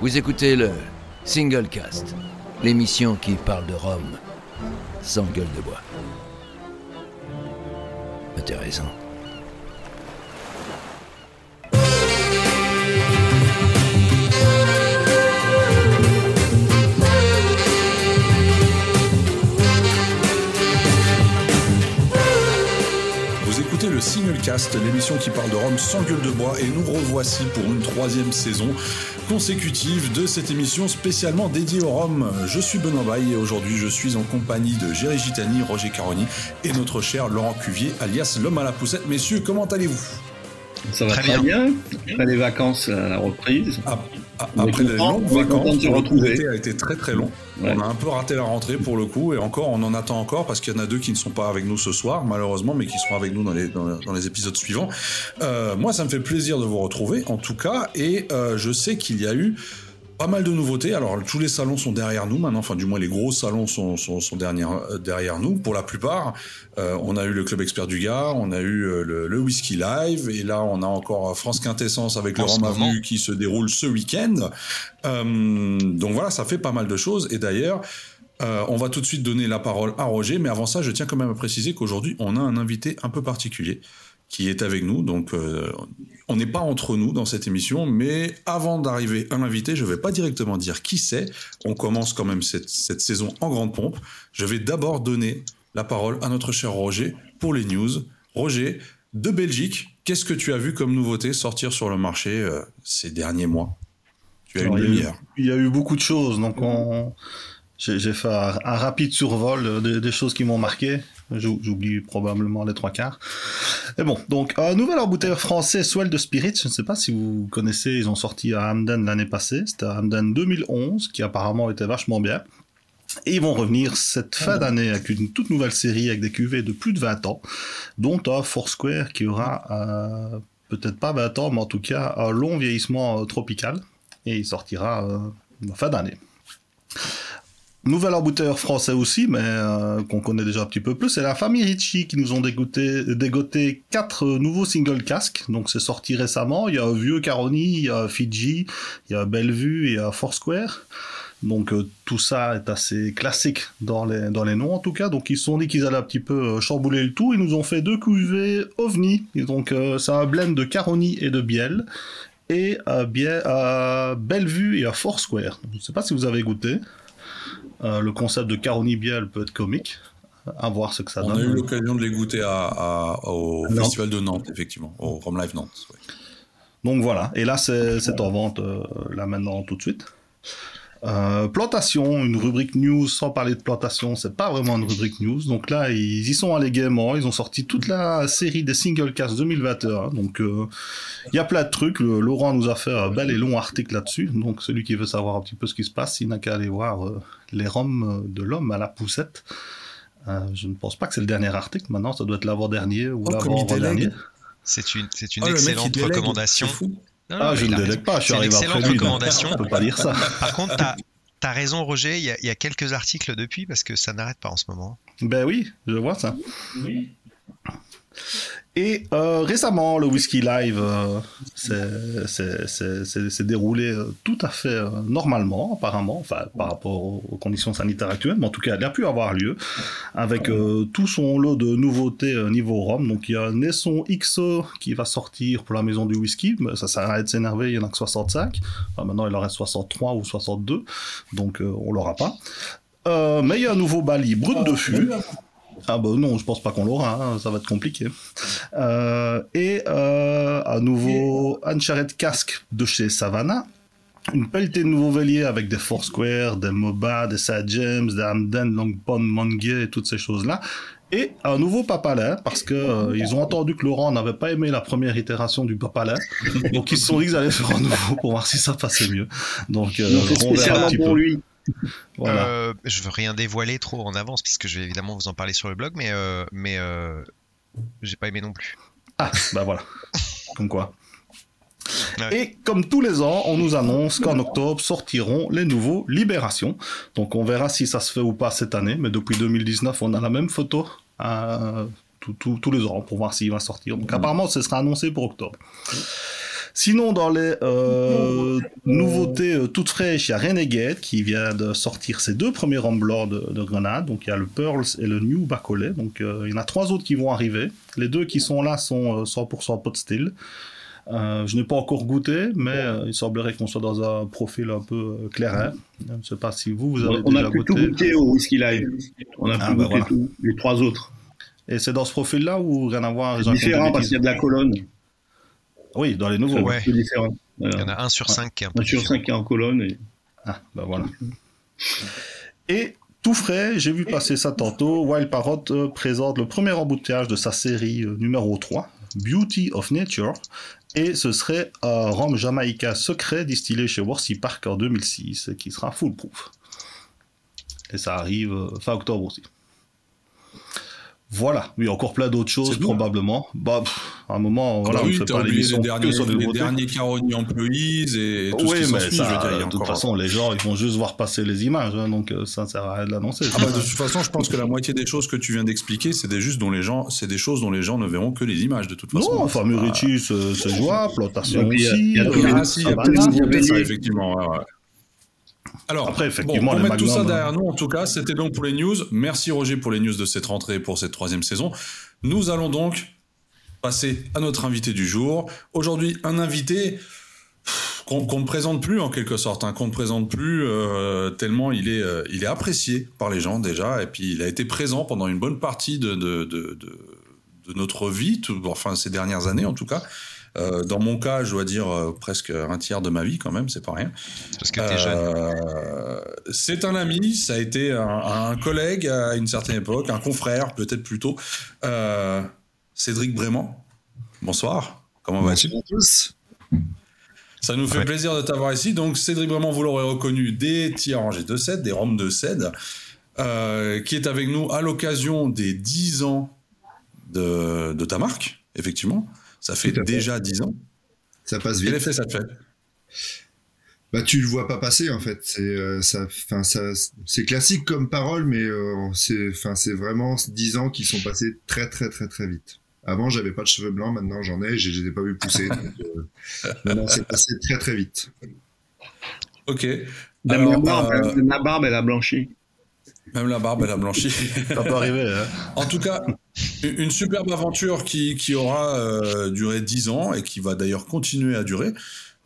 Vous écoutez le Single Cast, l'émission qui parle de Rome sans gueule de bois. Intéressant. Le Singlecast, l'émission qui parle de Rome sans gueule de bois, et nous revoici pour une troisième saison consécutive de cette émission spécialement dédiée au Rome. Je suis Benoît Baye et aujourd'hui je suis en compagnie de Géry Gitani, Roger Caroni et notre cher Laurent Cuvier, alias l'homme à la poussette. Messieurs, comment allez-vous? Ça va Très très, bien. bien. Après les vacances, à la reprise. Ah, Après les content, longues vacances, l'été a été très très long. Ouais. On a un peu raté la rentrée pour le coup, et encore on en attend encore parce qu'il y en a deux qui ne sont pas avec nous ce soir, malheureusement, mais qui seront avec nous dans les, dans, dans les épisodes suivants. Euh, moi, ça me fait plaisir de vous retrouver, en tout cas, et euh, je sais qu'il y a eu pas mal de nouveautés. Alors, tous les salons sont derrière nous maintenant, enfin, du moins, les gros salons sont, sont, sont derrière, euh, derrière nous, pour la plupart. Euh, on a eu le Club Expert du Gard, on a eu euh, le, le Whisky Live, et là, on a encore France Quintessence avec le En. Avenue qui se déroule ce week-end. Euh, donc voilà, ça fait pas mal de choses. Et d'ailleurs, euh, on va tout de suite donner la parole à Roger, mais avant ça, je tiens quand même à préciser qu'aujourd'hui, on a un invité un peu particulier qui est avec nous. Donc, euh, on n'est pas entre nous dans cette émission, mais avant d'arriver à l'invité, je ne vais pas directement dire qui c'est. On commence quand même cette, cette saison en grande pompe. Je vais d'abord donner la parole à notre cher Roger pour les news. Roger, de Belgique, qu'est-ce que tu as vu comme nouveauté sortir sur le marché euh, ces derniers mois? Tu as Alors, une il, y a eu, lumière. il y a eu beaucoup de choses, donc on... j'ai fait un, un rapide survol des, des choses qui m'ont marqué. J'ou- J'oublie probablement les trois quarts. Et bon, donc un nouvel embouteilleur français, Swell de Spirit. Je ne sais pas si vous connaissez, ils ont sorti à Hamden l'année passée. C'était à Hamden 2011, qui apparemment était vachement bien. Et ils vont revenir cette fin d'année avec une toute nouvelle série avec des cuvées de plus de 20 ans, dont un Foursquare qui aura euh, peut-être pas 20 ans, mais en tout cas un long vieillissement euh, tropical. Et il sortira euh, en fin d'année. Nouvel embouteilleur français aussi, mais euh, qu'on connaît déjà un petit peu plus, c'est la famille Ritchie qui nous ont dégoté, dégoté quatre euh, nouveaux single casques. Donc c'est sorti récemment. Il y a vieux Caroni, il y a Fiji, il y a Bellevue et un Foursquare. Donc euh, tout ça est assez classique dans les, dans les noms en tout cas. Donc ils se sont dit qu'ils allaient un petit peu chambouler le tout. Ils nous ont fait deux cuvées OVNI. Donc c'est un blend de Caroni et de Biel. Et euh, bien, euh, Bellevue et à Foursquare. Je ne sais pas si vous avez goûté. Euh, le concept de Caroni Biel peut être comique. À voir ce que ça On donne. a eu l'occasion de les goûter à, à- au Nantes. Festival de Nantes, effectivement, au Rome Live Nantes. ouais. Donc voilà, et là c'est c'est en vente euh, là maintenant tout de suite. Euh, plantation, une rubrique news sans parler de plantation, c'est pas vraiment une rubrique news. Donc là, ils y sont allés gaiement. Ils ont sorti toute la série des single cast 2021. Donc euh, il y a plein de trucs. Le- Laurent nous a fait un bel et long article là-dessus. Donc celui qui veut savoir un petit peu ce qui se passe, il n'a qu'à aller voir euh, les roms de l'homme à la poussette. Euh, je ne pense pas que c'est le dernier article. Maintenant, ça doit être l'avant-dernier ou Oh, l'avant-dernier. C'est une, Oh, excellente délègue, recommandation. Non, Ah, je ne délègue pas, je suis arrivé après lui. recommandation. On peut pas dire ça. Par contre, t'as as raison, Roger, il y, y a quelques articles depuis parce que ça n'arrête pas en ce moment. Ben oui, je vois ça. Et euh, récemment, le Whisky Live euh, s'est- déroulé euh, tout à fait normalement, apparemment, enfin par rapport aux, conditions sanitaires actuelles, mais en tout cas, il a pu avoir lieu avec tout son lot de nouveautés niveau rhum. Donc il y a Nesson XO qui va sortir pour la maison du whisky, mais ça sert à de s'énerver, il y en a que 65. Enfin, maintenant, il en reste 63 ou 62, donc on l'aura pas. Mais il y a un nouveau Bali brut de fût. Ah bah non, je pense pas qu'on l'aura, hein, ça va être compliqué. Euh, et euh, un nouveau Uncharted Casque de chez Savannah. Une pelletée de nouveaux véliers avec des Foursquare, des MOBA, des Sad James, des Hamden, Longpond, Monguet et toutes ces choses-là. Et un nouveau papalin, parce que euh, ils ont entendu que Laurent n'avait pas aimé la première itération du papalin. Donc ils se sont dit qu'ils allaient faire un nouveau pour voir si ça passait mieux. Donc euh, on verra un spécialement petit pour peu. lui. Voilà. Euh, je veux rien dévoiler trop en avance puisque je vais évidemment vous en parler sur le blog, mais, euh, mais euh, j'ai pas aimé non plus. Ah, bah voilà. Comme quoi. Ouais. Et comme tous les ans, on nous annonce qu'en octobre sortiront les nouveaux Libérations. Donc on verra si ça se fait ou pas cette année, mais depuis 2019, on a la même photo euh, tous les ans pour voir s'il va sortir. Donc apparemment, ce sera annoncé pour octobre. Sinon, dans les euh, nouveautés euh, toutes fraîches, il y a Renegade qui vient de sortir ses deux premiers Rambler de, de Grenade. Donc il y a le Pearls et le New Bacolé. Donc euh, il y en a trois autres qui vont arriver. Les deux qui sont là sont euh, 100% pot style. Euh, je n'ai pas encore goûté, mais euh, il semblerait qu'on soit dans un profil un peu euh, clair. Je ne sais pas si vous, vous avez On déjà a pu tout goûté. goûter au Whisky Live. On a pu Ah, bah goûter voilà. tout, les trois autres. Et c'est dans ce profil-là ou rien à voir C'est différent parce qu'il y a de la colonne. Oui, dans les nouveaux. Ouais. Il y en a un sur cinq qui est un peu Un sur cinq qui est en colonne. Et... Ah, bah voilà. Et tout frais, j'ai vu passer ça tantôt, Wild Parrot euh, présente le premier embouteillage de sa série euh, numéro 3, Beauty of Nature, et ce serait un rhum jamaïcain secret distillé chez Worcy Park en 2006, qui sera foolproof. Et ça arrive euh, fin octobre aussi. Voilà, oui, encore plein d'autres choses probablement. Bah, pff, à un moment, voilà, Ah on oui, ne fait pas oublié l'émission les que derniers, sur les derniers Caroni Employees et tout oui, ce qui mais je dire, il y a de toute façon, les gens, ils vont juste voir passer les images, hein, donc euh, ça sert à rien de l'annoncer. Ah bah, de toute façon, je pense que la moitié des choses que tu viens d'expliquer, c'est des juste dont les gens, c'est des choses dont les gens ne verront que les images de toute façon. Non, enfin, Murici, c'est c'est jouable, plantation il y a- aussi. il y a euh, Ah, il y a Ah, bah, il y a ça, Magnum. effectivement. ouais, ouais. Alors, Après, bon, effectivement, pour les mettre tout ça Magnum, derrière nous, en tout cas, c'était donc pour les news. Merci Roger pour les news de cette rentrée pour cette troisième saison. Nous allons donc passer à notre invité du jour. Aujourd'hui, un invité qu'on ne présente plus en quelque sorte, hein, qu'on ne présente plus euh, tellement il est, euh, il est apprécié par les gens déjà, et puis il a été présent pendant une bonne partie de, de, de, de- de notre vie, tout- enfin ces dernières années en tout cas. Euh, dans mon cas, je dois dire euh, presque un tiers de ma vie quand même, c'est pas rien. Parce que t'es jeune. Euh, c'est un ami, ça a été un, un collègue à une certaine époque, un confrère peut-être plutôt. Euh, Cédric Brément, bonsoir. Comment vas-tu? Bonjour à tous. Ça nous fait Ouais. plaisir de t'avoir ici. Donc Cédric Brément, vous l'aurez reconnu, des tirs rangés de cèdre, des roms de cèdre, euh, qui est avec nous à l'occasion des 10 ans de, de ta marque, effectivement. Ça fait déjà 10 ans. Ça passe Quel vite. effet ça te fait? Bah, tu le vois pas passer en fait. C'est euh, ça, enfin ça, c'est classique comme parole, mais euh, c'est, enfin c'est vraiment 10 ans qui sont passés très très très très vite. Avant, j'avais pas de cheveux blancs, maintenant j'en ai, je les ai pas vu pousser. donc, euh, non, c'est passé très très vite. Ok. Alors, la barbe, euh, la barbe, elle a blanchi. Même la barbe, elle a blanchi. Ça peut arriver. Hein. En tout cas, une superbe aventure qui, qui aura euh, duré 10 ans et qui va d'ailleurs continuer à durer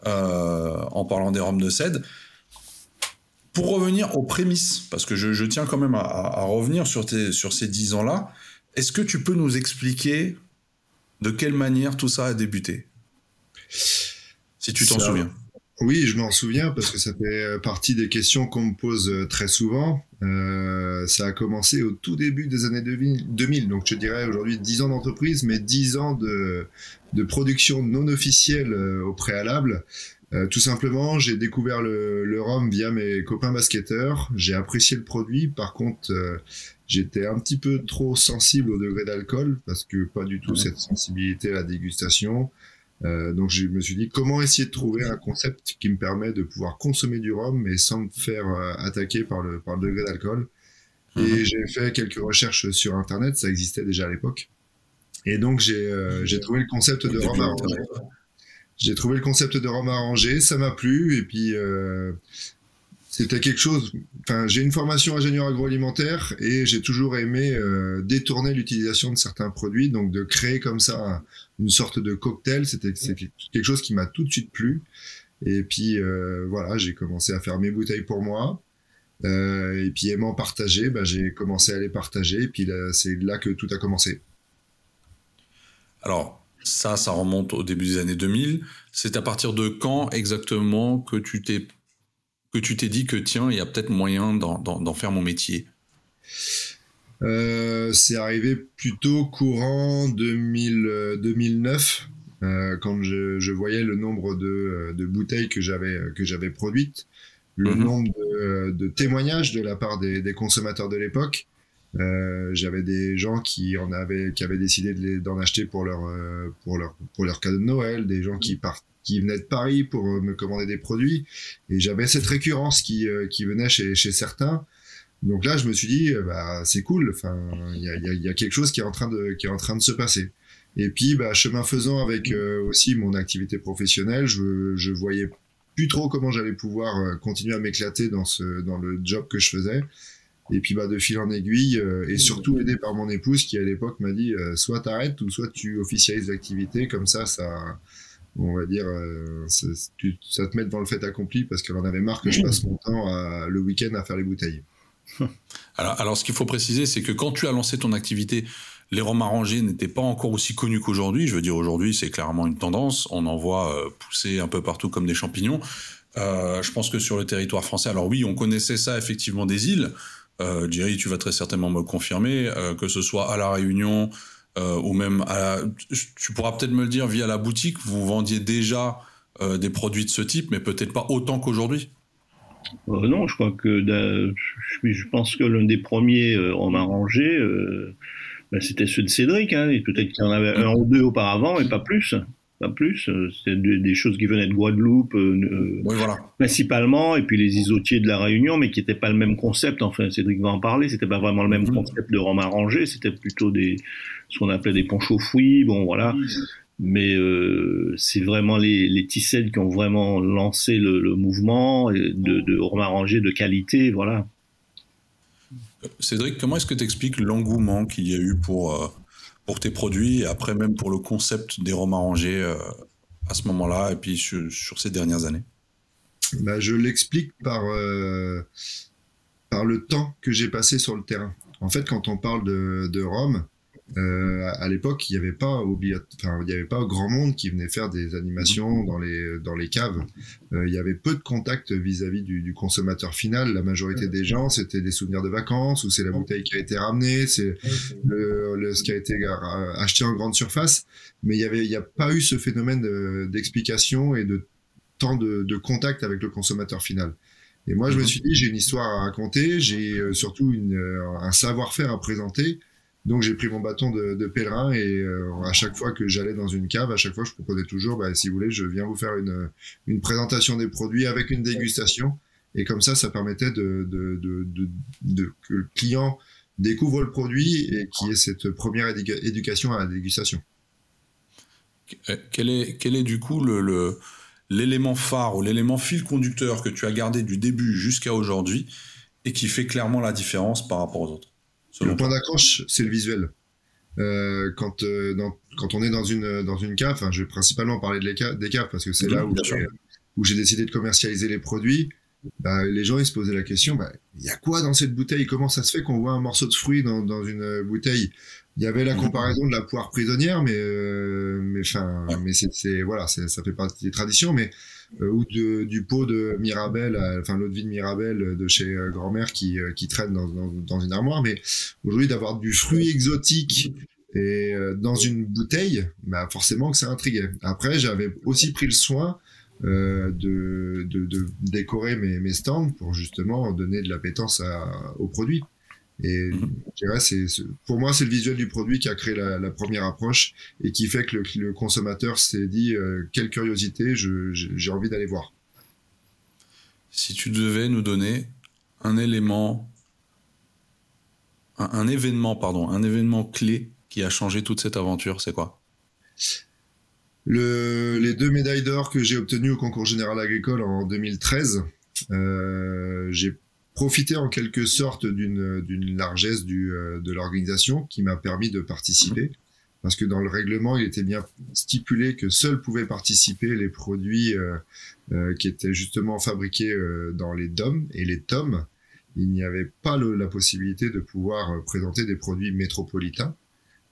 euh, en parlant des roms de cèdre. Pour revenir aux prémices, parce que je, je tiens quand même à, revenir sur, tes, sur ces 10 ans-là, est-ce que tu peux nous expliquer de quelle manière tout ça a débuté? Si tu t'en souviens. Oui, je m'en souviens parce que ça fait euh, partie des questions qu'on me pose euh, très souvent. Euh, ça a commencé au tout début des années 2000, 2000, donc je dirais aujourd'hui 10 ans d'entreprise, mais 10 ans de, de production non officielle euh, au préalable. Euh, tout simplement, j'ai découvert le, le rhum via mes copains basketteurs. J'ai apprécié le produit. Par contre, euh, j'étais un petit peu trop sensible au degré d'alcool parce que pas du tout cette sensibilité à la dégustation. Euh, donc je me suis dit comment essayer de trouver un concept qui me permet de pouvoir consommer du rhum mais sans me faire euh, attaquer par le, par le degré d'alcool. Et j'ai fait quelques recherches sur internet, ça existait déjà à l'époque. Et donc j'ai euh, j'ai trouvé le concept de rhum arrangé. J'ai trouvé le concept de rhum arrangé, ça m'a plu et puis euh, c'était quelque chose. Enfin, j'ai une formation ingénieur agroalimentaire et j'ai toujours aimé euh, détourner l'utilisation de certains produits, donc de créer comme ça un- une sorte de cocktail. C'était quelque chose qui m'a tout de suite plu. Et puis euh, voilà, j'ai commencé à faire mes bouteilles pour moi. Euh, et puis aimant partager, bah, j'ai commencé à les partager. Et puis c'est là que tout a commencé. Alors, ça, ça remonte au début des années 2000. C'est à partir de quand exactement que tu t'es que tu t'es dit que tiens, il y a peut-être moyen d'en- faire mon métier Euh, c'est arrivé plutôt courant 2000, euh, 2009, euh, quand je, je voyais le nombre de, euh, de bouteilles que j'avais produites, le Mhm. nombre de, de témoignages de la part des, des consommateurs de l'époque. Euh, j'avais des gens qui en avaient qui avaient décidé de d'en acheter pour leur euh, pour leur pour leur cadeau de Noël, des gens qui partent qui venaient de Paris pour euh, me commander des produits et j'avais cette récurrence qui euh, qui venait chez chez certains donc là, je me suis dit, euh, bah, c'est cool. Enfin, il y a, y a- y a quelque chose qui est en train de, qui est en train de se passer. Et puis, bah, chemin faisant avec euh, aussi mon activité professionnelle, je, je voyais plus trop comment j'allais pouvoir euh, continuer à m'éclater dans ce dans le job que je faisais. Et puis bah de fil en aiguille euh, et surtout aidé par mon épouse qui à l'époque m'a dit euh, soit t'arrêtes ou soit tu officialises l'activité comme ça ça on va dire euh, ça, te met devant le fait accompli parce qu'elle en avait marre que je passe mon temps le week-end à faire les bouteilles. Alors, alors ce qu'il faut préciser c'est que quand tu as lancé ton activité les rhums arrangés n'étaient pas encore aussi connus qu'aujourd'hui. Je veux dire, aujourd'hui, c'est clairement une tendance. On en voit euh, pousser un peu partout comme des champignons. Euh, je pense que sur le territoire français, alors oui, on connaissait ça effectivement des îles. Jerry, tu vas très certainement me confirmer, que ce soit à La Réunion euh, ou même à la... Tu pourras peut-être me le dire via la boutique, vous vendiez déjà euh, des produits de ce type, mais peut-être pas autant qu'aujourd'hui. Euh, non, je crois que je, pense que l'un des premiers euh, ben, c'était ceux de Cédric. Hein, et peut-être qu'il y en avait un ou deux auparavant, mais pas plus. Pas plus. C'était des, choses qui venaient de Guadeloupe, Oui, voilà. principalement, et puis les isotiers de la Réunion, mais qui n'étaient pas le même concept. Enfin, Cédric va en parler. C'était pas vraiment le même Mhm. concept de rhum arrangé. C'était plutôt des ce qu'on appelait des ponches aux fruits. Bon, voilà. Mais euh, c'est vraiment les, les Tissel qui ont vraiment lancé le, le mouvement de, de rhum arrangé de qualité, voilà. Cédric, comment est-ce que tu expliques l'engouement qu'il y a eu pour, euh, pour tes produits et après même pour le concept des rhums arrangés euh, à ce moment-là et puis sur, sur ces dernières années? Bah, je l'explique par, euh, par le temps que j'ai passé sur le terrain. En fait, quand on parle de, de Rome, euh, à, l'époque, il n'y avait pas obligat- enfin, il y avait pas grand monde qui venait faire des animations dans les dans les caves. Euh, il y avait peu de contact vis-à-vis du, du consommateur final. La majorité des gens, c'était des souvenirs de vacances ou c'est la bouteille qui a été ramenée, c'est le, le- ce qui a été acheté en grande surface. Mais il y avait, il n'y a pas eu ce phénomène de- d'explication et de temps de, de contact avec le consommateur final. Et moi, je me Mhm. suis dit, j'ai une histoire à raconter, j'ai euh, surtout une, un savoir-faire à présenter. Donc, j'ai pris mon bâton de, pèlerin et euh, à chaque fois que j'allais dans une cave, à chaque fois, je proposais toujours, bah, si vous voulez, je viens vous faire une, une présentation des produits avec une dégustation. Et comme ça, ça permettait de, de, de, que le client découvre le produit et qu'il y ait cette première éduca- éducation à la dégustation. Euh, quel est, quel est du coup le, le- l'élément phare ou l'élément fil conducteur que tu as gardé du début jusqu'à aujourd'hui et qui fait clairement la différence par rapport aux autres? Le point d'accroche, c'est le visuel. Euh, quand, euh, dans- quand on est dans une, dans une cave, je vais principalement parler de les ca- des caves parce que c'est là où j'ai, sûr. où j'ai décidé de commercialiser les produits. Bah, les gens ils se posaient la question, bah, il y a quoi dans cette bouteille? Comment ça se fait qu'on voit un morceau de fruit dans, dans une euh, bouteille? Il y avait la Mhm. comparaison de la poire prisonnière, mais euh, mais enfin, Ouais. mais c'est, voilà, ça fait partie des traditions, mais ou de, du pot de Mirabelle, euh, enfin l'eau de vie de Mirabelle de chez euh, grand-mère qui, euh, qui traîne dans, dans, dans une armoire, mais aujourd'hui d'avoir du fruit exotique et euh, dans une bouteille, bah forcément que ça intriguait. Après, j'avais aussi pris le soin euh, de, de, de décorer mes, mes stands pour justement donner de l'appétence à- au produit. Et Mhm. je dirais, c'est, pour moi, c'est le visuel du produit qui a créé la, la première approche et qui fait que le, le consommateur s'est dit euh, quelle curiosité, j'ai envie d'aller voir. Si tu devais nous donner un élément, un, un événement, pardon, un événement clé qui a changé toute cette aventure, c'est quoi? Le, les deux médailles d'or que j'ai obtenues au concours général agricole en 2013, euh, j'ai profité en quelque sorte d'une d'une largesse du, euh, de l'organisation qui m'a permis de participer. Parce que dans le règlement, il était bien stipulé que seuls pouvaient participer les produits euh, euh, qui étaient justement fabriqués euh, dans les DOM et les TOM. Il n'y avait pas le- la possibilité de pouvoir euh, présenter des produits métropolitains.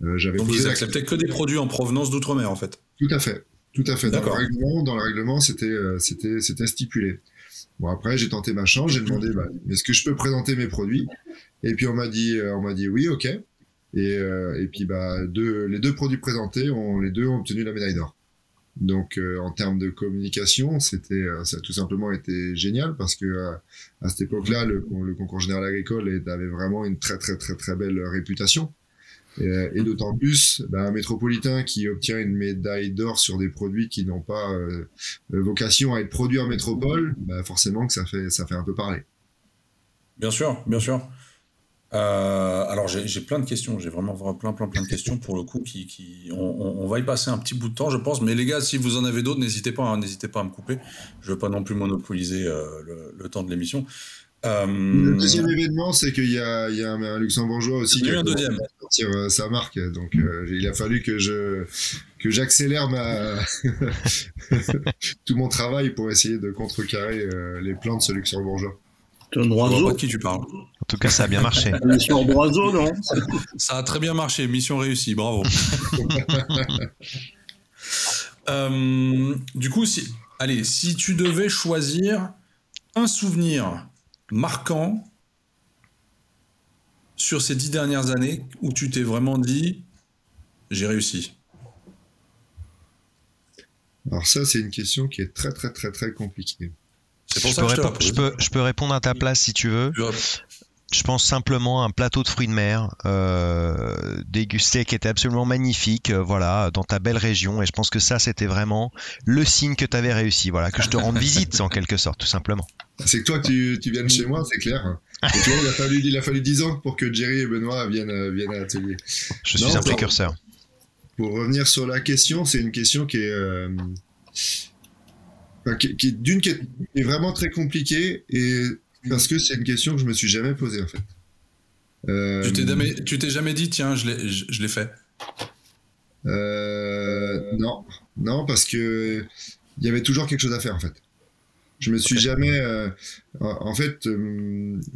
Euh, J'avais Donc ils la acceptaient que des produits en provenance d'outre-mer en fait. tout à fait, tout à fait. Dans le règlement, dans le règlement, c'était, euh, c'était, c'était stipulé. Bon après, j'ai tenté ma chance, j'ai demandé, bah, est-ce que je peux présenter mes produits? Et puis on m'a dit, euh, on m'a dit oui, ok. Et, euh, et puis bah, deux, les deux produits présentés, ont, les deux ont obtenu la médaille d'or. Donc euh, en termes de communication, c'était, euh, ça a tout simplement été génial parce que euh, à cette époque-là, le, le concours général agricole avait vraiment une très très très très belle réputation. Et, euh, et d'autant plus, bah, un métropolitain qui obtient une médaille d'or sur des produits qui n'ont pas euh, euh, vocation à être produits en métropole, bah, forcément que ça fait, ça fait un peu parler. Bien sûr, bien sûr. Euh, alors j'ai plein de questions, j'ai vraiment plein plein plein de questions pour le coup qui, qui on, va y passer un petit bout de temps je pense, mais les gars si vous en avez d'autres n'hésitez pas, hein, pas à me couper, je veux pas non plus monopoliser euh, le, temps de l'émission. Euh, le deuxième événement c'est qu'il y a, y a un, luxembourgeois aussi qui a un deuxième. Sortir sa marque, donc il a fallu que je que j'accélère ma tout mon travail pour essayer de contrecarrer les plans de ce luxembourgeois. Je vois pas de qui tu parles. En tout cas, ça a bien marché. Mission Broiseau, non Ça a très bien marché. Mission réussie. Bravo. Euh, du coup, si, allez, si tu devais choisir un souvenir marquant sur ces dix dernières années où tu t'es vraiment dit j'ai réussi Alors ça, c'est une question qui est très très très très compliquée je, peux je, peux, répondre à ta place si tu veux. Je pense simplement à un plateau de fruits de mer euh, dégusté qui était absolument magnifique, euh, voilà, dans ta belle région. Et je pense que ça, c'était vraiment le signe que tu avais réussi, voilà, que je te rende visite en quelque sorte, tout simplement. C'est que toi, tu, tu viennes chez moi, c'est clair. il a fallu, il a fallu 10 ans pour que Jerry et Benoît viennent, viennent à l'atelier. Je suis un précurseur. Pour revenir sur la question, c'est une question qui est euh, qui, d'une qui est vraiment très compliquée et parce que c'est une question que je me suis jamais posée en fait. Euh, tu t'es jamais, tu t'es jamais dit tiens je l'ai, je, l'ai fait. Euh, non, non parce que il y avait toujours quelque chose à faire en fait. Je me suis jamais, euh, en fait,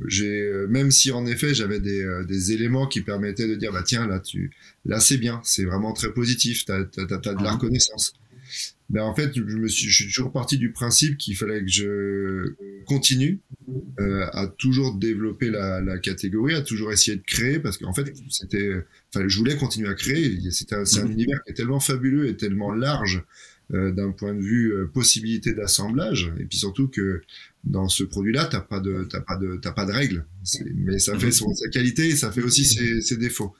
j'ai même si en effet j'avais des, des, éléments qui permettaient de dire bah tiens là tu, là c'est bien, c'est vraiment très positif, t'as, t'as, t'as de la reconnaissance ben en fait, je me suis, je suis toujours parti du principe qu'il fallait que je continue euh, à toujours développer la, la, catégorie, à toujours essayer de créer, parce qu'en fait, c'était, enfin, je voulais continuer à créer. C'était c'est un mhm. univers qui est tellement fabuleux et tellement large euh, d'un point de vue euh, possibilité d'assemblage, et puis surtout que dans ce produit-là, t'as pas de, t'as pas de, t'as pas de règles. Mais ça fait sa qualité, et ça fait aussi ses, défauts.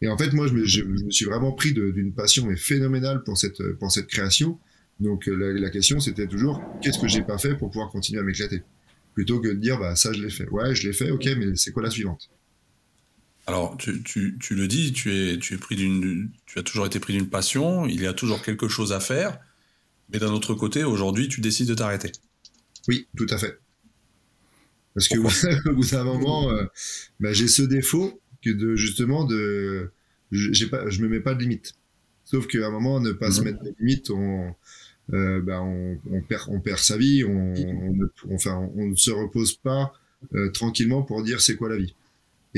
Et en fait, moi, je me, suis vraiment pris d'une passion mais phénoménale pour cette, pour cette création. Donc euh, la, question c'était toujours qu'est-ce que j'ai pas fait pour pouvoir continuer à m'éclater? Plutôt que de dire bah ça je l'ai fait. Ouais, je l'ai fait, ok, mais c'est quoi la suivante? Alors tu, tu, tu, le dis, tu es tu es pris d'une tu as toujours été pris d'une passion, il y a toujours quelque chose à faire, mais d'un autre côté aujourd'hui tu décides de t'arrêter. Oui, tout à fait. Parce que au bout d'un moment, euh, bah, j'ai ce défaut que de justement de j'ai pas je me mets pas de limite. Sauf qu'à un moment, ne pas se mhm. mettre de limite, on, euh, bah, on, on, perd, on perd sa vie, on, on, enfin, on ne se repose pas euh, tranquillement pour dire c'est quoi la vie.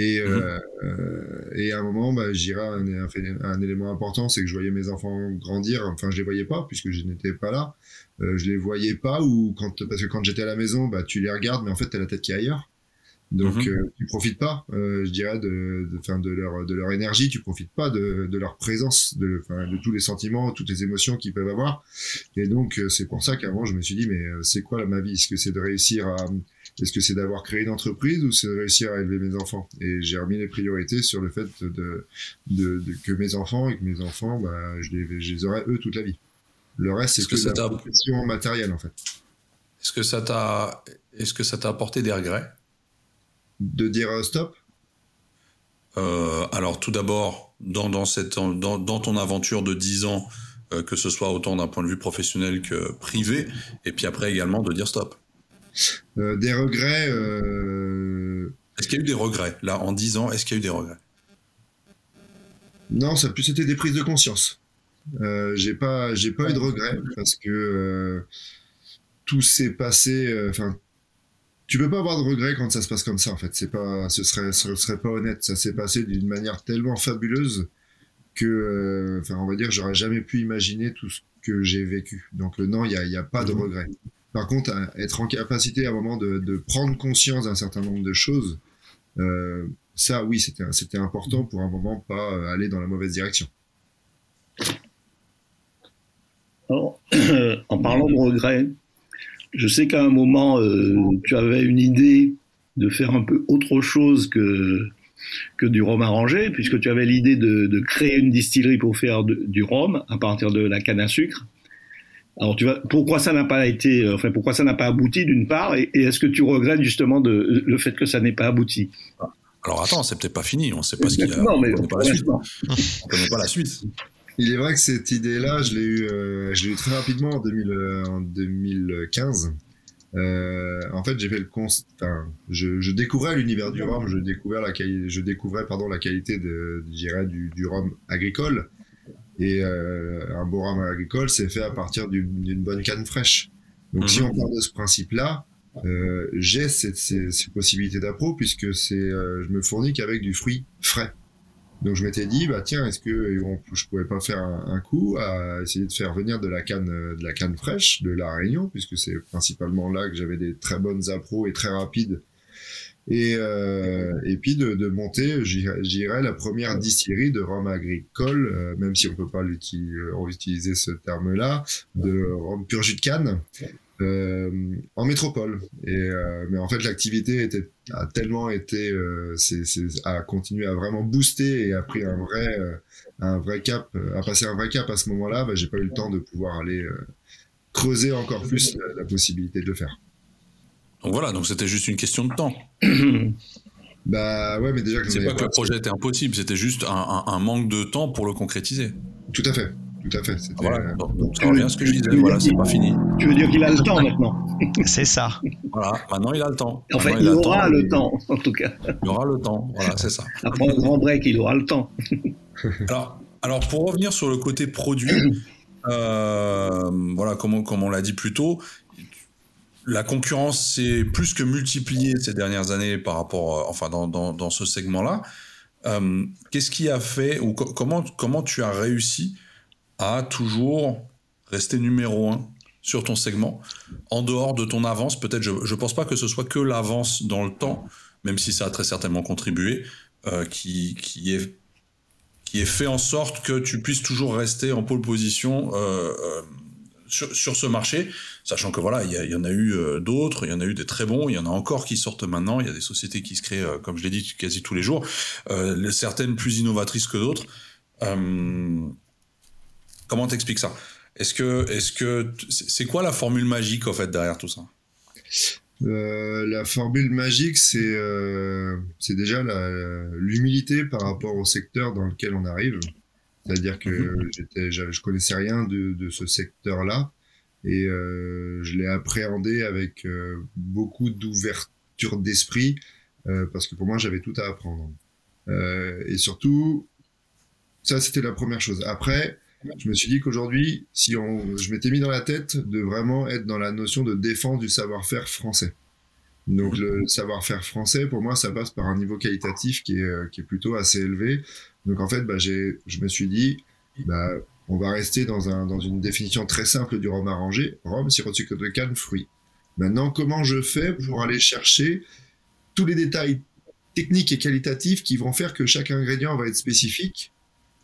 Et, mhm. euh, et à un moment, bah, j'irai un, un, un, élément important, c'est que je voyais mes enfants grandir. Enfin, je les voyais pas puisque je n'étais pas là. Euh, je les voyais pas ou quand parce que quand j'étais à la maison, bah, tu les regardes, mais en fait, t'as la tête qui est ailleurs. Donc mhm. euh, tu profites pas, euh, je dirais, de, de, fin, de leur de leur énergie, tu profites pas de, de leur présence, de, de tous les sentiments, toutes les émotions qu'ils peuvent avoir. Et donc c'est pour ça qu'avant je me suis dit mais c'est quoi ma vie? Est-ce que c'est de réussir à est-ce que c'est d'avoir créé une entreprise ou c'est de réussir à élever mes enfants? Et j'ai remis les priorités sur le fait de, de, que mes enfants et que mes enfants, bah, je, les, je les aurai eux toute la vie. Le reste, c'est que, que la question matérielle en fait. Est-ce que ça t'a, est-ce que ça t'a apporté des regrets? De dire euh, stop euh, Alors tout d'abord, dans, dans, cette, dans, dans, ton aventure de 10 ans, euh, que ce soit autant d'un point de vue professionnel que privé, et puis après également de dire stop. Des regrets. Est-ce qu'il y a eu des regrets Là, en 10 ans, est-ce qu'il y a eu des regrets? Non, ça a plus été des prises de conscience. j'ai pas, j'ai pas eu de regrets parce que tout s'est passé. Enfin, tu peux pas avoir de regrets quand ça se passe comme ça en fait c'est pas ce serait ce serait pas honnête ça s'est passé d'une manière tellement fabuleuse que euh, enfin on va dire j'aurais jamais pu imaginer tout ce que j'ai vécu donc euh, non il y a, y a pas de mhm. regrets par contre être en capacité à un moment de, prendre conscience d'un certain nombre de choses euh, ça oui c'était important pour un moment pas euh, aller dans la mauvaise direction Alors, en parlant de regrets je sais qu'à un moment, euh, tu avais une idée de faire un peu autre chose que, que du rhum arrangé, puisque tu avais l'idée de, créer une distillerie pour faire du rhum à partir de la canne à sucre. Alors, tu vas, pourquoi ça n'a pas été, euh, enfin, pourquoi ça n'a pas abouti d'une part, et, est-ce que tu regrettes justement de, le fait que ça n'ait pas abouti? Alors attends, c'est peut-être pas fini, on sait pas ce qu'il y a. non, mais on connaît pas la suite. on connaît pas la suite. Il est vrai que cette idée-là, je l'ai eu, euh, je l'ai eu très rapidement en, 2000, en 2015. Euh, en fait, j'ai fait le constat. Je, je, découvrais l'univers du rhum, je découvrais la, je découvrais pardon la qualité de, du, du rhum agricole. Et euh, un bon rhum agricole, c'est fait à partir d'une bonne canne fraîche. Donc, si mhm. on part de ce principe-là, euh, j'ai ces, ces, ces, possibilités d'appro puisque c'est, euh, je me fournis qu'avec du fruit frais. Donc je m'étais dit bah tiens est-ce que on, je pouvais pas faire un, coup à essayer de faire venir de la canne de la canne fraîche de la Réunion puisque c'est principalement là que j'avais des très bonnes appros et très rapides et euh, et puis de, de monter j'irais la première distillerie de rhum agricole euh, même si on peut pas l'utiliser utiliser ce terme là de rhum pur jus de canne euh, en métropole. Et euh, mais en fait, l'activité a tellement été, euh, c'est, a continué à vraiment booster et a pris un vrai, un vrai cap, a passé un vrai cap à ce moment-là. Bah, j'ai pas eu le temps de pouvoir aller creuser encore plus la, possibilité de le faire. Donc voilà, donc c'était juste une question de temps. bah ouais, mais déjà que c'est pas que le projet était impossible, c'était juste un, manque de temps pour le concrétiser. Tout à fait. Tout à fait. Voilà, euh, donc, ça revient à ce que je disais. Voilà, c'est pas fini. Tu veux dire qu'il a le temps maintenant C'est ça. Voilà, maintenant il a le temps. En fait, il, aura le temps, en tout cas. Il aura le temps, voilà, c'est ça. Après un grand break, il aura le temps. alors, alors, pour revenir sur le côté produit, euh, voilà, comme, comme on l'a dit plus tôt, la concurrence s'est plus que multipliée ces dernières années par rapport, euh, enfin, dans, ce segment-là. Euh, Qu'est-ce qui a fait, ou comment, comment tu as réussi à toujours rester numéro un sur ton segment, en dehors de ton avance? Peut-être, je ne pense pas que ce soit que l'avance dans le temps, même si ça a très certainement contribué, euh, qui, qui, est, qui fait en sorte que tu puisses toujours rester en pole position sur, ce marché, sachant que voilà, il y, en a eu d'autres, il y en a eu des très bons, il y en a encore qui sortent maintenant, il y a des sociétés qui se créent, comme je l'ai dit, quasi tous les jours, certaines plus innovatrices que d'autres. Comment t'expliques ça? Est-ce que, est-ce que, c'est quoi la formule magique en fait derrière tout ça? Euh, la formule magique, c'est euh, c'est déjà l'humilité par rapport au secteur dans lequel on arrive. C'est-à-dire que mhm. j'étais, je connaissais rien de, de ce secteur-là et euh, je l'ai appréhendé avec euh, beaucoup d'ouverture d'esprit euh, parce que pour moi j'avais tout à apprendre. Et surtout, ça c'était la première chose. Après, je me suis dit qu'aujourd'hui, si on, je m'étais mis dans la tête de vraiment être dans la notion de défense du savoir-faire français. Donc le savoir-faire français, pour moi, ça passe par un niveau qualitatif qui est, qui est plutôt assez élevé. Donc en fait, bah, je me suis dit, bah, on va rester dans, un, dans une définition très simple du rhum arrangé, rhum, sirop de sucre de canne, fruits. Maintenant, comment je fais pour aller chercher tous les détails techniques et qualitatifs qui vont faire que chaque ingrédient va être spécifique?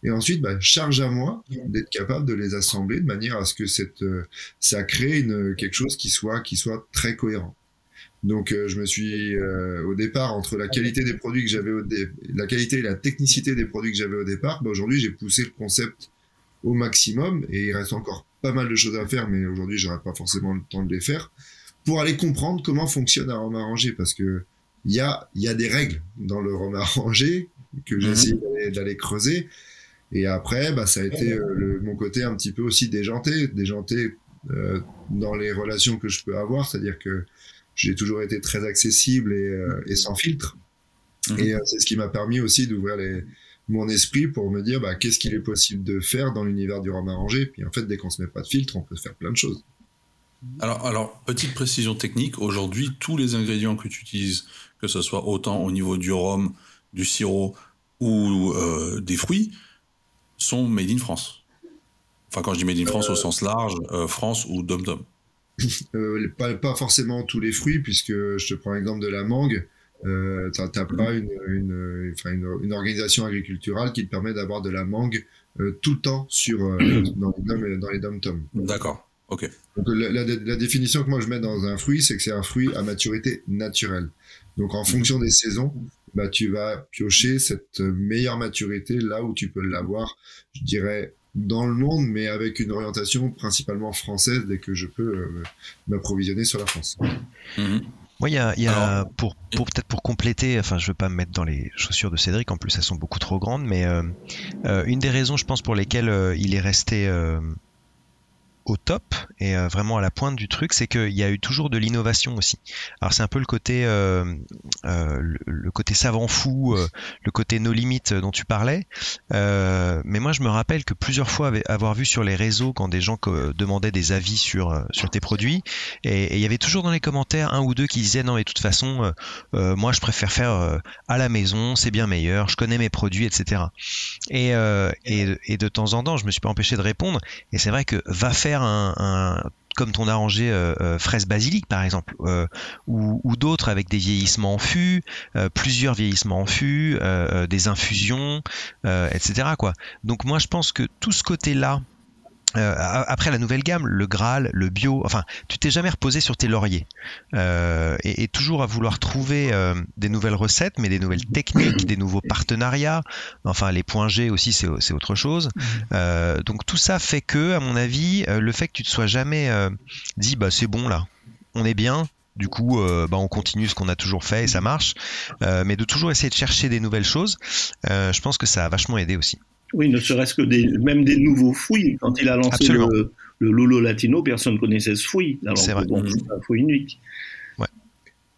Et ensuite, bah, charge à moi d'être capable de les assembler de manière à ce que euh, ça crée quelque chose qui soit, qui soit très cohérent. Donc, euh, je me suis euh, au départ entre la qualité des produits que j'avais au la qualité et la technicité des produits que j'avais au départ. Bah, aujourd'hui, j'ai poussé le concept au maximum et il reste encore pas mal de choses à faire, mais aujourd'hui, j'aurais pas forcément le temps de les faire pour aller comprendre comment fonctionne un rhum arrangé parce que il y a, y a des règles dans le rhum arrangé que j'ai mhm. essayé d'aller creuser et après, bah, ça a été euh, le, mon côté un petit peu aussi déjanté, déjanté euh, dans les relations que je peux avoir, c'est-à-dire que j'ai toujours été très accessible et, euh, et sans filtre. Mhm. Et c'est ce qui m'a permis aussi d'ouvrir les, mon esprit pour me dire bah, qu'est-ce qu'il est possible de faire dans l'univers du rhum arrangé. Puis en fait, dès qu'on se met pas de filtre, on peut faire plein de choses. Alors, alors petite précision technique, aujourd'hui, tous les ingrédients que tu utilises, que ce soit autant au niveau du rhum, du sirop ou euh, des fruits, sont made in France. Enfin, quand je dis made in France au sens large, euh, France ou dom-dom. Euh, pas, pas, forcément tous les fruits, puisque je te prends l'exemple de la mangue. Euh, tu n'as pas une, une, une, une, organisation agriculturale qui te permet d'avoir de la mangue euh, tout le temps sur, dans, dans les dom-tom. D'accord, ok. Donc, la, la, la, définition que moi je mets dans un fruit, c'est que c'est un fruit à maturité naturelle. Donc en fonction des saisons, bah, tu vas piocher cette meilleure maturité là où tu peux l'avoir, je dirais, dans le monde, mais avec une orientation principalement française dès que je peux euh, m'approvisionner sur la France. Mhm. Moi, il y a, pour, pour peut-être pour compléter, enfin, je veux pas me mettre dans les chaussures de Cédric, en plus elles sont beaucoup trop grandes, mais une des raisons, je pense, pour lesquelles il est resté au top et euh, vraiment à la pointe du truc, c'est qu'il y a eu toujours de l'innovation aussi. Alors c'est un peu le côté euh, euh, le, côté savant fou, le côté no limit dont tu parlais. mais moi je me rappelle que plusieurs fois avoir vu sur les réseaux quand des gens demandaient des avis sur sur tes produits et il y avait toujours dans les commentaires un ou deux qui disaient non mais de toute façon moi je préfère faire à la maison, c'est bien meilleur, je connais mes produits, etc. Et, et, et de temps en temps je me suis pas empêché de répondre et c'est vrai que va faire comme ton arrangé euh, euh, fraise basilic par exemple, euh, ou, d'autres avec des vieillissements en fût, plusieurs vieillissements en fût, des infusions, etc. Quoi. Donc moi je pense que tout ce côté-là euh, après la nouvelle gamme, le Graal, le bio, enfin, tu t'es jamais reposé sur tes lauriers. Euh, et, toujours à vouloir trouver euh, des nouvelles recettes, mais des nouvelles techniques, des nouveaux partenariats. Enfin, les points G aussi, c'est autre chose. Mhm. donc tout ça fait que, à mon avis, le fait que tu te sois jamais dit, bah c'est bon là, on est bien, du coup, bah, on continue ce qu'on a toujours fait et ça marche. mais de toujours essayer de chercher des nouvelles choses, je pense que ça a vachement aidé aussi. Oui, ne serait-ce que des, même des nouveaux fouilles. Quand il a lancé le, Lolo Latino, personne ne connaissait ce fouille. C'est vrai. Bon, c'est un fouille unique.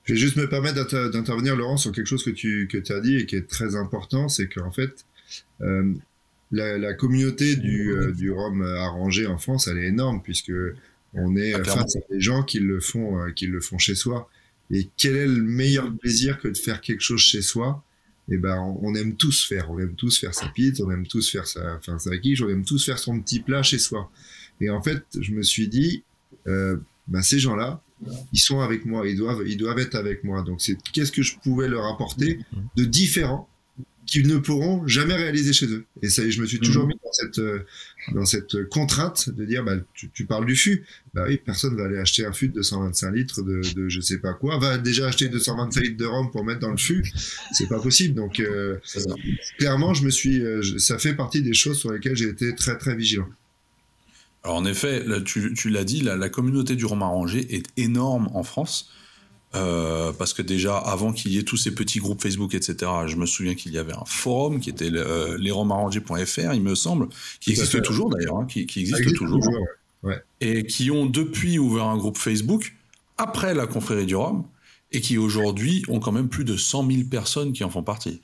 Je vais juste me permettre d'intervenir, Laurent, sur quelque chose que tu que as dit et qui est très important, c'est qu'en fait, euh, la, communauté du, euh, du rhum arrangé en France, elle est énorme, puisque on est ah, face à des gens qui le, font, euh, qui le font chez soi. Et quel est le meilleur plaisir que de faire quelque chose chez soi et eh ben on, aime tous faire, on aime tous faire sa pizza, on aime tous faire sa, enfin sa quiche, on aime tous faire son petit plat chez soi. Et en fait, je me suis dit, euh, ben ces gens-là, ils sont avec moi, ils doivent, ils doivent être avec moi. Donc c'est qu'est-ce que je pouvais leur apporter de différent qu'ils ne pourront jamais réaliser chez eux. Et ça, je me suis toujours mhm. mis dans cette, euh, dans cette contrainte de dire, bah, tu, parles du fût. Bah oui, personne va aller acheter un fût de 125 litres de, de je sais pas quoi, va déjà acheter 225 litres de rhum pour mettre dans le fût. C'est pas possible. Donc, euh, clairement, je me suis, euh, ça fait partie des choses sur lesquelles j'ai été très, très vigilant. Alors, en effet, tu, tu l'as dit, la, la communauté du rhum arrangé est énorme en France. Euh, parce que déjà, avant qu'il y ait tous ces petits groupes Facebook, etc., je me souviens qu'il y avait un forum qui était euh, lesromarrangés.fr, il me semble, qui existe toujours d'ailleurs, hein, qui, existe, toujours, et qui ont depuis ouvert un groupe Facebook après la confrérie du Rhum, et qui aujourd'hui ont quand même plus de 100 000 personnes qui en font partie.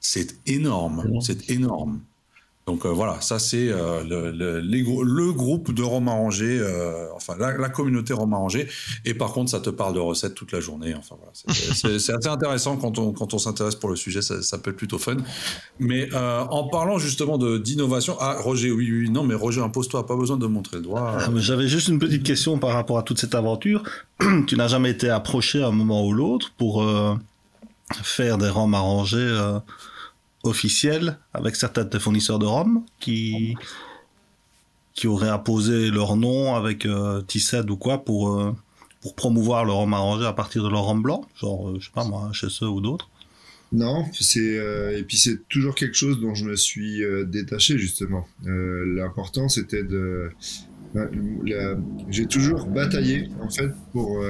C'est énorme, c'est énorme. Donc euh, voilà, ça c'est euh, le, groupe de Rome arrangé, euh, enfin la, communauté Rome arrangé. Et par contre, ça te parle de recettes toute la journée. Enfin voilà, c'est assez intéressant quand on, quand on s'intéresse pour le sujet, ça, peut être plutôt fun. Mais en parlant justement d'innovation, ah Roger, oui, oui, non, mais Roger, impose-toi, pas besoin de montrer le doigt. Ah, j'avais juste une petite question par rapport à toute cette aventure. tu n'as jamais été approché à un moment ou l'autre pour faire des Roms arrangés officiel avec certains fournisseurs de rhum qui qui auraient apposé leur nom avec euh, ou quoi pour euh, pour promouvoir le rhum arrangé à partir de leur rhum blanc, genre euh, je sais pas moi chez ceux ou d'autres. Non, c'est euh, et puis c'est toujours quelque chose dont je me suis détaché justement. L'important c'était de j'ai toujours bataillé en fait pour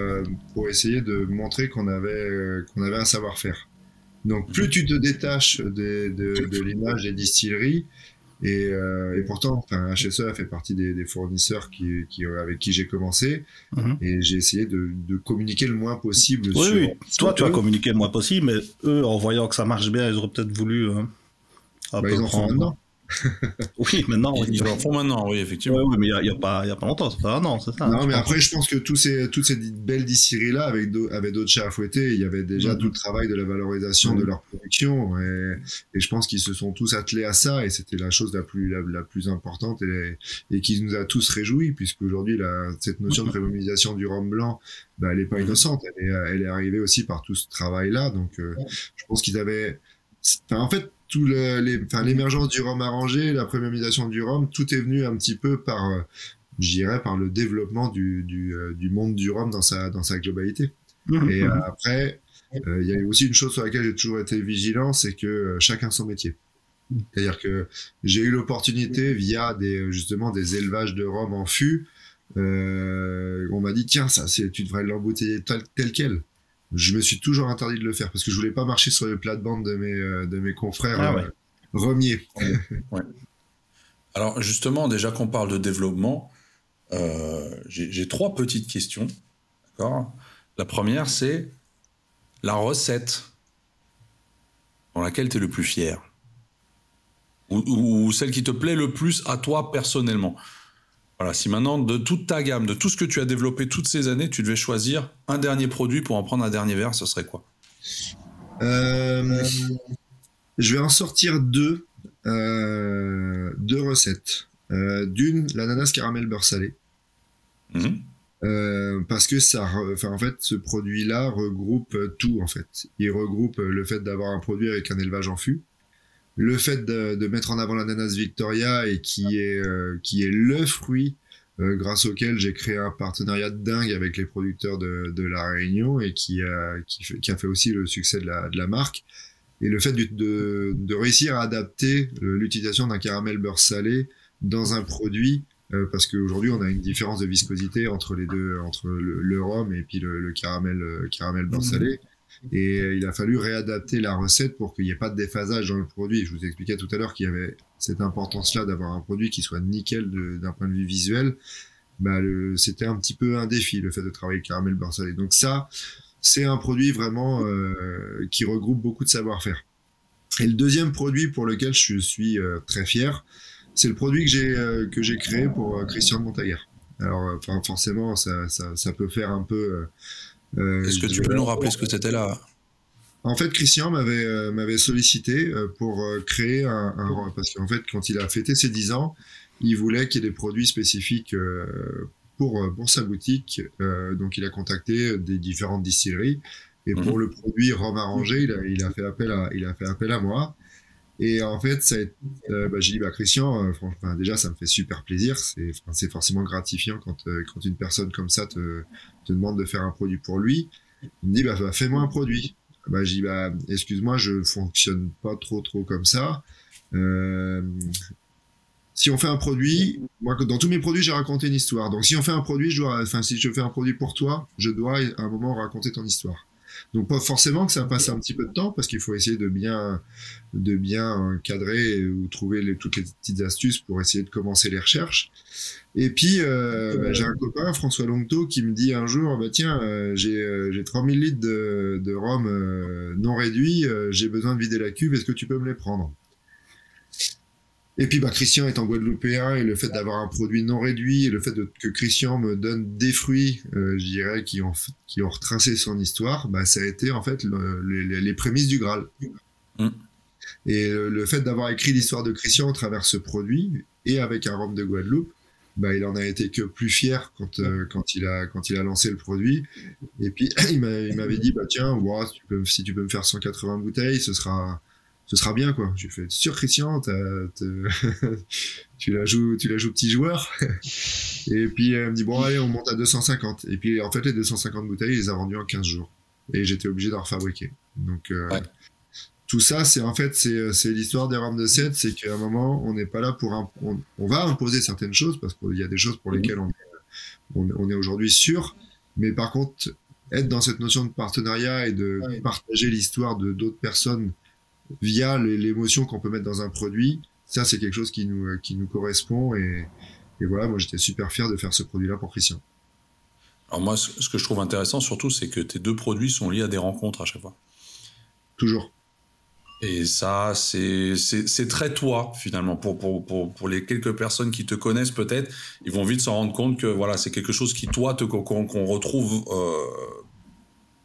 pour essayer de montrer qu'on avait qu'on avait un savoir-faire. Donc plus tu te détaches de, de, l'image des distilleries, et, euh, et, pourtant, enfin, HSE fait partie des, des fournisseurs qui, qui, avec qui j'ai commencé, mhm. et j'ai essayé de, de, communiquer le moins possible. Oui, oui. Toi, tu as communiqué le moins possible, mais eux, en voyant que ça marche bien, ils auraient peut-être voulu. Euh, bah, ils en font maintenant. oui, maintenant. Ils en font maintenant, oui, effectivement. Oui, mais il n'y a, pas, a pas longtemps, c'est pas un c'est ça. Non, mais après, je pense que tous ces, toutes ces belles distilleries-là, avec d'autres chats à fouetter, il y avait déjà mm-hmm. tout le travail de la valorisation de mm-hmm. leur production. Et, et je pense qu'ils se sont tous attelés à ça, et c'était la chose la plus, la, plus importante et, et qui nous a tous réjouis, puisqu'aujourd'hui, cette notion de mm-hmm. rémobilisation du rhum blanc, bah, elle n'est pas innocente. Elle est, elle est arrivée aussi par tout ce travail-là. Donc, euh, je pense qu'ils avaient. en fait, tout l'émergence du rhum arrangé, la premiumisation du rhum, tout est venu un petit peu par, euh, je dirais, par le développement du, du, euh, du, monde du rhum dans sa, dans sa globalité. Mmh. Et euh, après, il y a aussi une chose sur laquelle j'ai toujours été vigilant, c'est que chacun son métier. C'est-à-dire que j'ai eu l'opportunité via des justement des élevages de rhum en fût. on m'a m'a dit tiens ça c'est tu devrais l'embouteiller tel, tel quel. Je me suis toujours interdit de le faire parce que je voulais pas marcher sur les plates-bandes de mes de mes confrères ah, ouais. remiers. ouais. Alors justement déjà qu'on parle de développement, j'ai trois petites questions. D'accord? La première c'est la recette dans laquelle tu es le plus fier? Ou, celle qui te plaît le plus à toi personnellement? Voilà, si maintenant, de toute ta gamme, de tout ce que tu as développé toutes ces années, tu devais choisir un dernier produit pour en prendre un dernier verre, ce serait quoi? Euh, Je vais en sortir deux, euh, deux recettes. Euh, d'une, l'ananas caramel beurre salé. Mhm. parce que ça, enfin en fait, ce produit-là regroupe tout en fait. Il regroupe le fait d'avoir un produit avec un élevage en fût, le fait de, mettre en avant l'ananas Victoria et qui est euh, qui est le fruit euh, grâce auquel j'ai créé un partenariat dingue avec les producteurs de, de la Réunion et qui a qui, qui, a fait aussi le succès de la, de la marque et le fait de, de réussir à adapter l'utilisation d'un caramel beurre salé dans un produit euh, parce qu'aujourd'hui on a une différence de viscosité entre les deux entre le, rhum et puis le, le caramel caramel beurre mmh. Et euh, il a fallu réadapter la recette pour qu'il n'y ait pas de déphasage dans le produit. Je vous expliquais tout à l'heure qu'il y avait cette importance-là d'avoir un produit qui soit nickel d'un point de vue visuel. Bah, c'était un petit peu un défi, le fait de travailler le caramel beurre. Donc ça, c'est un produit vraiment euh, qui regroupe beaucoup de savoir-faire. Et le deuxième produit pour lequel je suis euh, très fier, c'est le produit que j'ai que j'ai créé pour Christian Montaguer. Alors, forcément, ça, ça, ça, peut faire un peu euh, Est-ce que tu peux nous rappeler ce que c'était là en fait, Christian m'avait euh, m'avait sollicité euh, pour créer un, un parce qu'en fait, quand il a fêté ses 10 ans, il voulait qu'il y ait des produits spécifiques pour pour sa boutique. donc, il a contacté des différentes distilleries et pour mhm. le produit rhum arrangé, il a, il a fait appel à il a fait appel à moi. Et en fait, ça bah, j'ai dit, bah, Christian, franchement, déjà, ça me fait super plaisir. C'est forcément gratifiant quand, quand une personne comme ça te, te demande de faire un produit pour lui. Il me dit, bah, bah fais-moi un produit. Bah, je dis, bah, excuse-moi, je fonctionne pas trop, trop comme ça. Euh, si on fait un produit, moi, dans tous mes produits, j'ai raconté une histoire. Donc, si on fait un produit, je dois, enfin, si je fais un produit pour toi, je dois à un moment raconter ton histoire. Donc pas forcément que ça passe un petit peu de temps parce qu'il faut essayer de bien de bien cadrer ou trouver les, toutes les petites astuces pour essayer de commencer les recherches. Et puis euh, bah, j'ai un copain François Longto qui me dit un jour bah tiens euh, j'ai euh, j'ai 3000 litres de, de rhum euh, non réduit, j'ai besoin de vider la cuve, est-ce que tu peux me les prendre? Et puis bah, Christian est en Guadeloupéen et le fait d'avoir un produit non réduit et le fait de, que Christian me donne des fruits, euh, je dirais, qui ont, qui ont retracé son histoire, bah, ça a été en fait les, les, prémices du Graal. Mm. Et le, fait d'avoir écrit l'histoire de Christian à travers ce produit et avec un rhum de Guadeloupe, bah, il en a été que plus fier quand, euh, quand, il, a, quand il a lancé le produit. Et puis il m'avait dit, bah, tiens, si, tu peux, si tu peux me faire 180 bouteilles, ce sera ce sera bien quoi. Je fais sûr Christian, tu la joues, tu la joues petit joueur. et puis elle me dit bon allez on monte à 250. Et puis en fait les 250 bouteilles il les a vendues en 15 jours. Et j'étais obligé d'en refabriquer. Donc euh, tout ça c'est en fait c'est l'histoire des rames de 7, c'est qu'à un moment on n'est pas là pour on, va imposer certaines choses parce qu'il y a des choses pour lesquelles on, on, est aujourd'hui sûr. Mais par contre être dans cette notion de partenariat et de partager l'histoire de d'autres personnes via l'émotion qu'on peut mettre dans un produit. Ça, c'est quelque chose qui nous, euh, qui nous correspond. Et, et voilà, moi, j'étais super fier de faire ce produit-là pour Christian. Alors moi, ce que je trouve intéressant surtout, c'est que tes deux produits sont liés à des rencontres à chaque fois. Toujours. Et ça, c'est très toi, finalement. Pour, pour, pour, pour, les quelques personnes qui te connaissent, peut-être, ils vont vite s'en rendre compte que voilà, c'est quelque chose qui, toi, qu'on retrouve euh,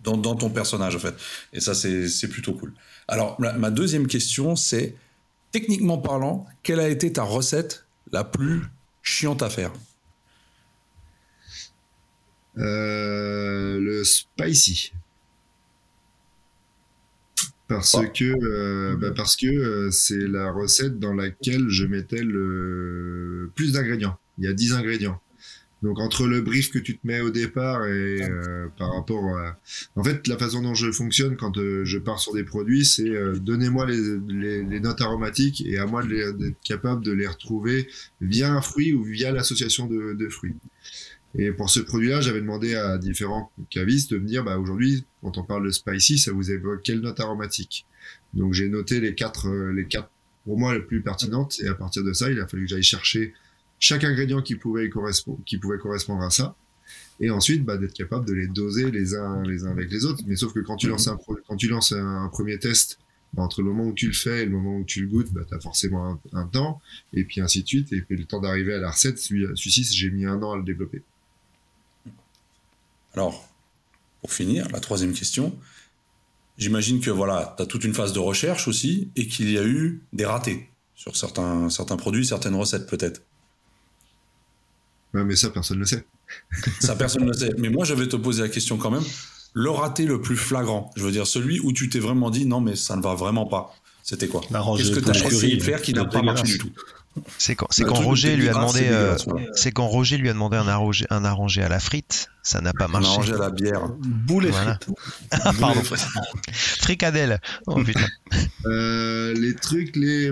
dans, dans, ton personnage, en fait. Et ça, c'est plutôt cool. Alors, ma deuxième question, c'est, techniquement parlant, quelle a été ta recette la plus chiante à faire? Euh, Le spicy. Parce que, euh, bah, parce que euh, c'est la recette dans laquelle je mettais le plus d'ingrédients. Il y a 10 ingrédients. Donc entre le brief que tu te mets au départ et euh, par rapport à... En fait, la façon dont je fonctionne quand euh, je pars sur des produits, c'est euh, donnez-moi les, les, notes aromatiques et à moi d'être capable de les retrouver via un fruit ou via l'association de, de, fruits. Et pour ce produit-là, j'avais demandé à différents cavistes de me dire, bah, aujourd'hui, quand on parle de spicy, ça vous évoque quelle note aromatique? Donc j'ai noté les quatre, euh, les quatre pour moi les plus pertinentes, et à partir de ça, il a fallu que j'aille chercher chaque ingrédient qui pouvait correspondre, qui pouvait correspondre à ça, et ensuite bah, d'être capable de les doser les uns les uns avec les autres. Mais sauf que quand tu lances un, quand tu lances un, premier test, bah, entre le moment où tu le fais et le moment où tu le goûtes, bah, tu as forcément un, temps, et puis ainsi de suite, et puis le temps d'arriver à la recette, celui-ci, j'ai mis un an à le développer. Alors, pour finir, la troisième question, j'imagine que voilà, tu as toute une phase de recherche aussi, et qu'il y a eu des ratés sur certains, certains produits, certaines recettes peut-être. Ouais, mais ça, personne ne le sait. Ça, personne ne le sait. Mais moi, je vais te poser la question quand même. Le raté le plus flagrant, je veux dire celui où tu t'es vraiment dit non, mais ça ne va vraiment pas. C'était quoi? Qu'est-ce que tu as essayé de faire qui n'a pas marché du tout? C'est quand, c'est quand Roger lui a demandé, euh, c'est quand Roger lui a demandé un arrangé, un arrangé à la frite, ça n'a pas marché. Un arrangé à la bière. Boulet voilà. Pardon. Fricadelle. Oh putain. Euh, les trucs, les,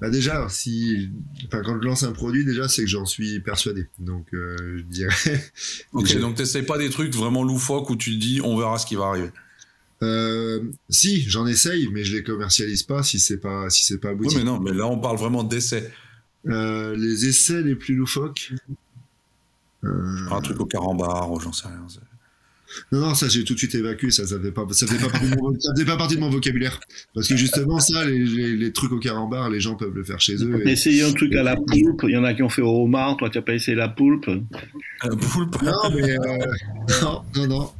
bah déjà, si, enfin, quand je lance un produit, déjà, c'est que j'en suis persuadé. Donc, euh, je dirais. ok, donc t'essayes pas des trucs vraiment loufoques où tu te dis, on verra ce qui va arriver. Euh, si, j'en essaye, mais je les commercialise pas si c'est pas si c'est pas abouti. Oui, mais non, mais là, on parle vraiment d'essais. Euh, les essais les plus loufoques. Euh... Un truc au carambar, j'en sais rien. Non, non, ça j'ai tout de suite évacué, ça, ça faisait pas, ça faisait pas, partie de mon, ça faisait pas partie de mon vocabulaire. Parce que justement, ça, les, les, les, trucs au carambar, les gens peuvent le faire chez eux. Et... Essayer un truc à la poulpe, il y en a qui ont fait au homard, toi tu as pas essayé la poulpe? La poulpe? Non, mais euh, non, non, non.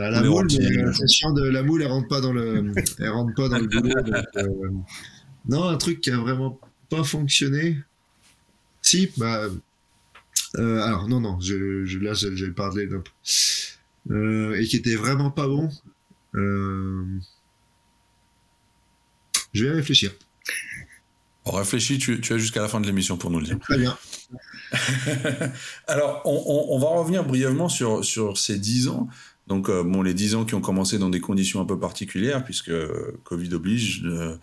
À la moule, mais euh, c'est chiant de la moule, elle rentre pas dans le, elle rentre pas dans le boulot. Donc, euh... Non, un truc qui a vraiment pas fonctionné. Si, bah, euh, alors non, non, je, je là j'ai parlé d'un euh, et qui était vraiment pas bon. Euh, je vais réfléchir. On réfléchit, tu, tu as jusqu'à la fin de l'émission pour nous le dire. Très bien. alors, on, on, va revenir brièvement sur, sur ces 10 ans. Donc, euh, bon, les 10 ans qui ont commencé dans des conditions un peu particulières, puisque Covid oblige, euh,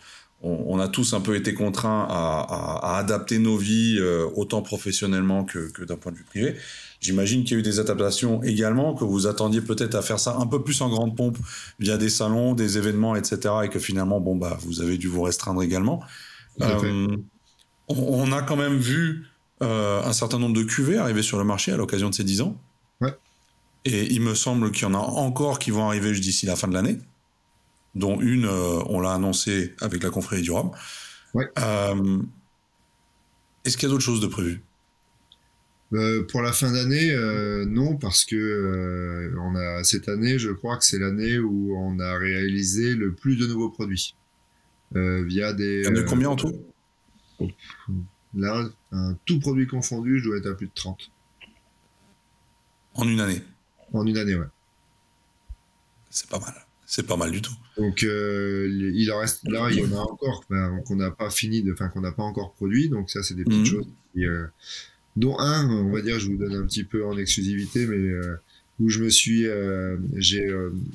on, a tous un peu été contraints à, adapter nos vies, euh, autant professionnellement que, d'un point de vue privé. J'imagine qu'il y a eu des adaptations également, que vous attendiez peut-être à faire ça un peu plus en grande pompe via des salons, des événements, etc. Et que finalement, bon, bah, vous avez dû vous restreindre également. Euh, on, a quand même vu euh, un certain nombre de cuvées arriver sur le marché à l'occasion de ces 10 ans. Et il me semble qu'il y en a encore qui vont arriver d'ici la fin de l'année dont une, euh, on l'a annoncé avec la confrérie du Rhum. Euh, est-ce qu'il y a d'autres choses de prévues? Euh, pour la fin d'année, non, parce que on a cette année, je crois que c'est l'année où on a réalisé le plus de nouveaux produits via des. Il y en a combien en tout? Là, un tout produit confondu, je dois être à plus de 30. En une année? En une année, ouais. C'est pas mal. C'est pas mal du tout. Donc euh, il en reste là, il y en a encore qu'on n'a pas fini, de, enfin qu'on n'a pas encore produit. Donc ça, c'est des petites mhm. choses. Euh, dont un, on va dire, je vous donne un petit peu en exclusivité, mais euh, où je me suis, j'ai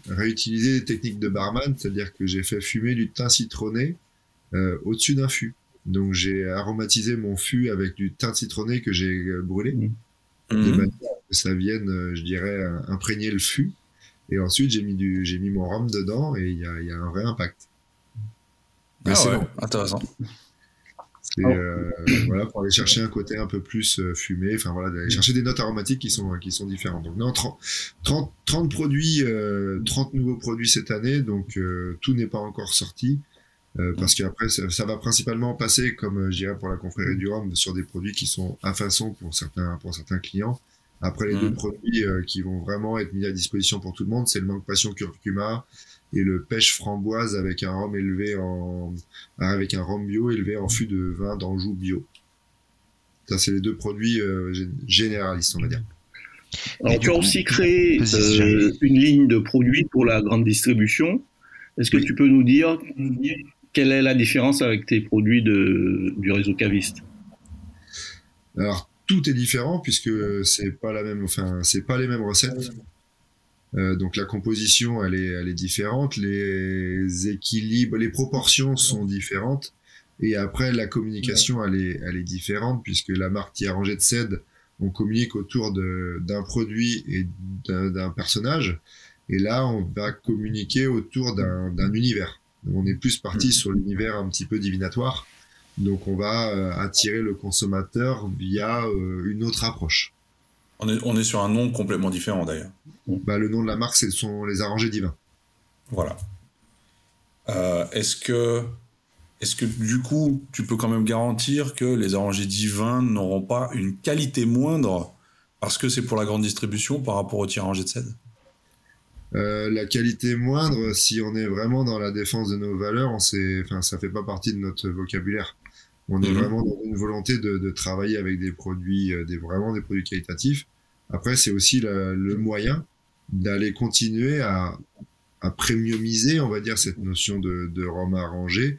réutilisé les techniques de barman, c'est-à-dire que j'ai fait fumer du thym citronné au-dessus d'un fût. Donc j'ai aromatisé mon fût avec du thym citronné que j'ai brûlé, mhm. de manière que ça vienne, je dirais, imprégner le fût. Et ensuite, j'ai mis, du, j'ai mis mon rhum dedans et il y a, y a, un vrai impact. Mais ah c'est bon. Intéressant. C'est, euh, voilà, pour aller chercher un côté un peu plus euh, fumé, enfin voilà, d'aller chercher des notes aromatiques qui sont, qui sont différentes. Donc, non, 30, 30, 30 produits, euh, 30 nouveaux produits cette année, donc euh, tout n'est pas encore sorti. Euh, parce qu'après, ça, ça, va principalement passer, comme je dirais pour la confrérie du rhum, sur des produits qui sont à façon pour certains, pour certains clients après, les deux mm. produits euh, qui vont vraiment être mis à disposition pour tout le monde, c'est le manque passion curcuma et le pêche framboise avec un rhum élevé en, avec un rhum bio élevé en fût de vin d'Anjou bio. Ça, c'est les deux produits euh, généralistes, on va dire. Alors, tu as aussi créé euh, une ligne de produits pour la grande distribution. Est-ce que tu peux nous dire quelle est la différence avec tes produits de, du réseau caviste? Alors, tout est différent puisque c'est pas la même, enfin c'est pas les mêmes recettes. Euh, donc la composition elle est, elle est différente, les équilibres, les proportions sont différentes. Et après la communication elle est, elle est différente puisque la marque qui a rangé de cède on communique autour d'un produit et d'un personnage. Et là, on va communiquer autour d'un univers. on est plus parti mmh. sur l'univers un petit peu divinatoire. Donc on va euh, attirer le consommateur via euh, une autre approche. On est, on est sur un nom complètement différent d'ailleurs. Bah, le nom de la marque, ce sont les arrangés divins. Voilà. Euh, est-ce que, est que du coup, tu peux quand même garantir que les arrangés divins n'auront pas une qualité moindre parce que c'est pour la grande distribution par rapport au tir rangé de cèdre euh, la qualité moindre, si on est vraiment dans la défense de nos valeurs, on enfin, ça fait pas partie de notre vocabulaire. On est mhm. vraiment dans une volonté de, travailler avec des produits, euh, des, vraiment des produits qualitatifs. Après, c'est aussi le moyen d'aller continuer à, à premiumiser, on va dire, cette notion de, de rhum arrangé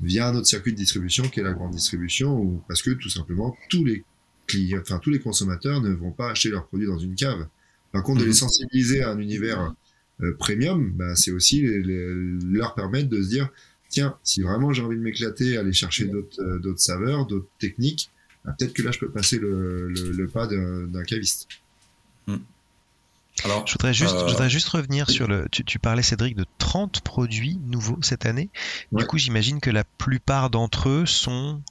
via un autre circuit de distribution qui est la grande distribution, ou parce que tout simplement tous les clients, enfin tous les consommateurs ne vont pas acheter leurs produits dans une cave. Par contre, de les mhm. sensibiliser à un univers euh, premium, bah, c'est aussi leur permettre de se dire tiens, si vraiment j'ai envie de m'éclater, aller chercher d'autres euh, d'autres saveurs, d'autres techniques, bah, peut-être que là je peux passer le, le, pas d'un caviste. Mm. Alors, je voudrais juste, je voudrais euh, juste revenir sur le. Tu, tu, parlais, Cédric, de 30 produits nouveaux cette année. Du coup, j'imagine que la plupart d'entre eux sont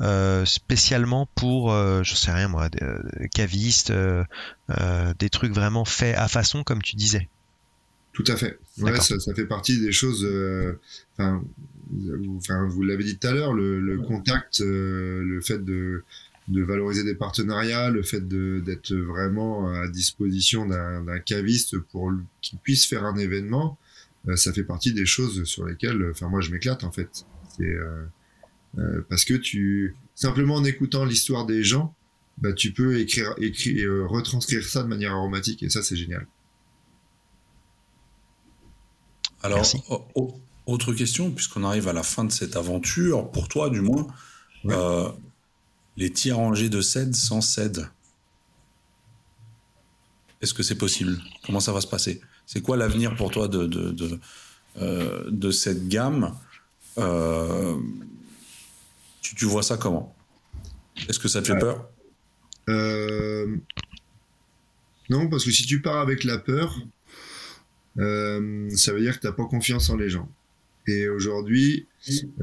euh, spécialement pour, euh, je sais rien moi, euh, cavistes, euh, des trucs vraiment faits à façon, comme tu disais. Tout à fait. Ouais, ça, ça, fait partie des choses. Enfin, enfin, vous l'avez dit tout à l'heure, le, le contact, le fait de de valoriser des partenariats, le fait d'être vraiment à disposition d'un caviste pour qu'il puisse faire un événement, euh, ça fait partie des choses sur lesquelles, enfin moi je m'éclate en fait. C'est euh, euh, parce que tu simplement en écoutant l'histoire des gens, bah tu peux écrire, écrire, retranscrire ça de manière aromatique et ça c'est génial. Alors, autre question, puisqu'on arrive à la fin de cette aventure, pour toi du moins, les tirs rangés de cèdre sans cèdre. Est-ce que c'est possible? Comment ça va se passer? C'est quoi l'avenir pour toi de, de, de, euh, cette gamme? Euh, tu, vois ça comment? Est-ce que ça te fait peur? Euh, Non, parce que si tu pars avec la peur, ça veut dire que tu n'as pas confiance en les gens. Et aujourd'hui,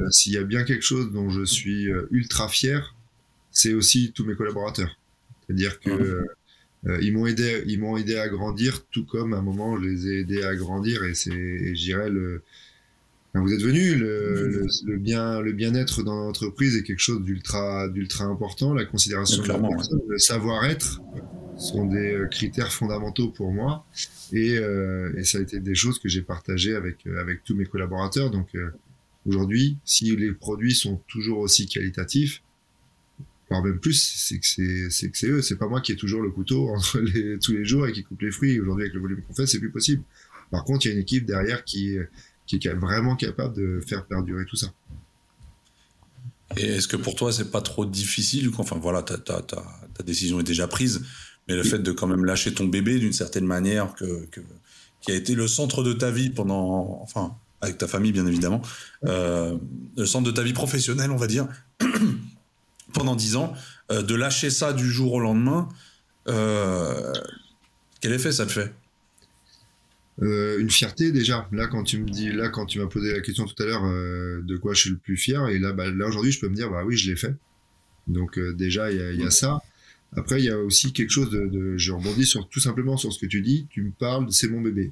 s'il y a bien quelque chose dont je suis ultra fier, c'est aussi tous mes collaborateurs. C'est-à-dire que euh, ils m'ont aidé, ils m'ont aidé à grandir, tout comme à un moment je les ai aidés à grandir. Et c'est, j'irais le, vous êtes venu, le, le, bien, le bien-être dans l'entreprise est quelque chose d'ultra, d'ultra important. La considération de la personne, le savoir-être sont des euh, critères fondamentaux pour moi. Et, euh, et ça a été des choses que j'ai partagées avec, avec tous mes collaborateurs. Donc aujourd'hui, si les produits sont toujours aussi qualitatifs, même plus, c'est que c'est eux, c'est pas moi qui ai toujours le couteau tous les jours et qui coupe les fruits. Aujourd'hui, avec le volume qu'on fait, c'est plus possible. Par contre, il y a une équipe derrière qui, qui est vraiment capable de faire perdurer tout ça. Et est-ce que pour toi, c'est pas trop difficile Enfin, voilà, ta, ta, ta, décision est déjà prise, mais le fait de quand même lâcher ton bébé d'une certaine manière, que, qui a été le centre de ta vie pendant, enfin, avec ta famille bien évidemment, euh, le centre de ta vie professionnelle, on va dire, pendant dix ans, euh, de lâcher ça du jour au lendemain, euh, quel effet ça te fait? Euh, une fierté déjà. Là, quand tu me dis, là, quand tu m'as posé la question tout à l'heure, de quoi je suis le plus fier, et là, bah, là aujourd'hui, je peux me dire, bah oui, je l'ai fait. Donc déjà, il y, a, ça. Après, il y a aussi quelque chose de, je rebondis sur tout simplement sur ce que tu dis. Tu me parles, c'est mon bébé.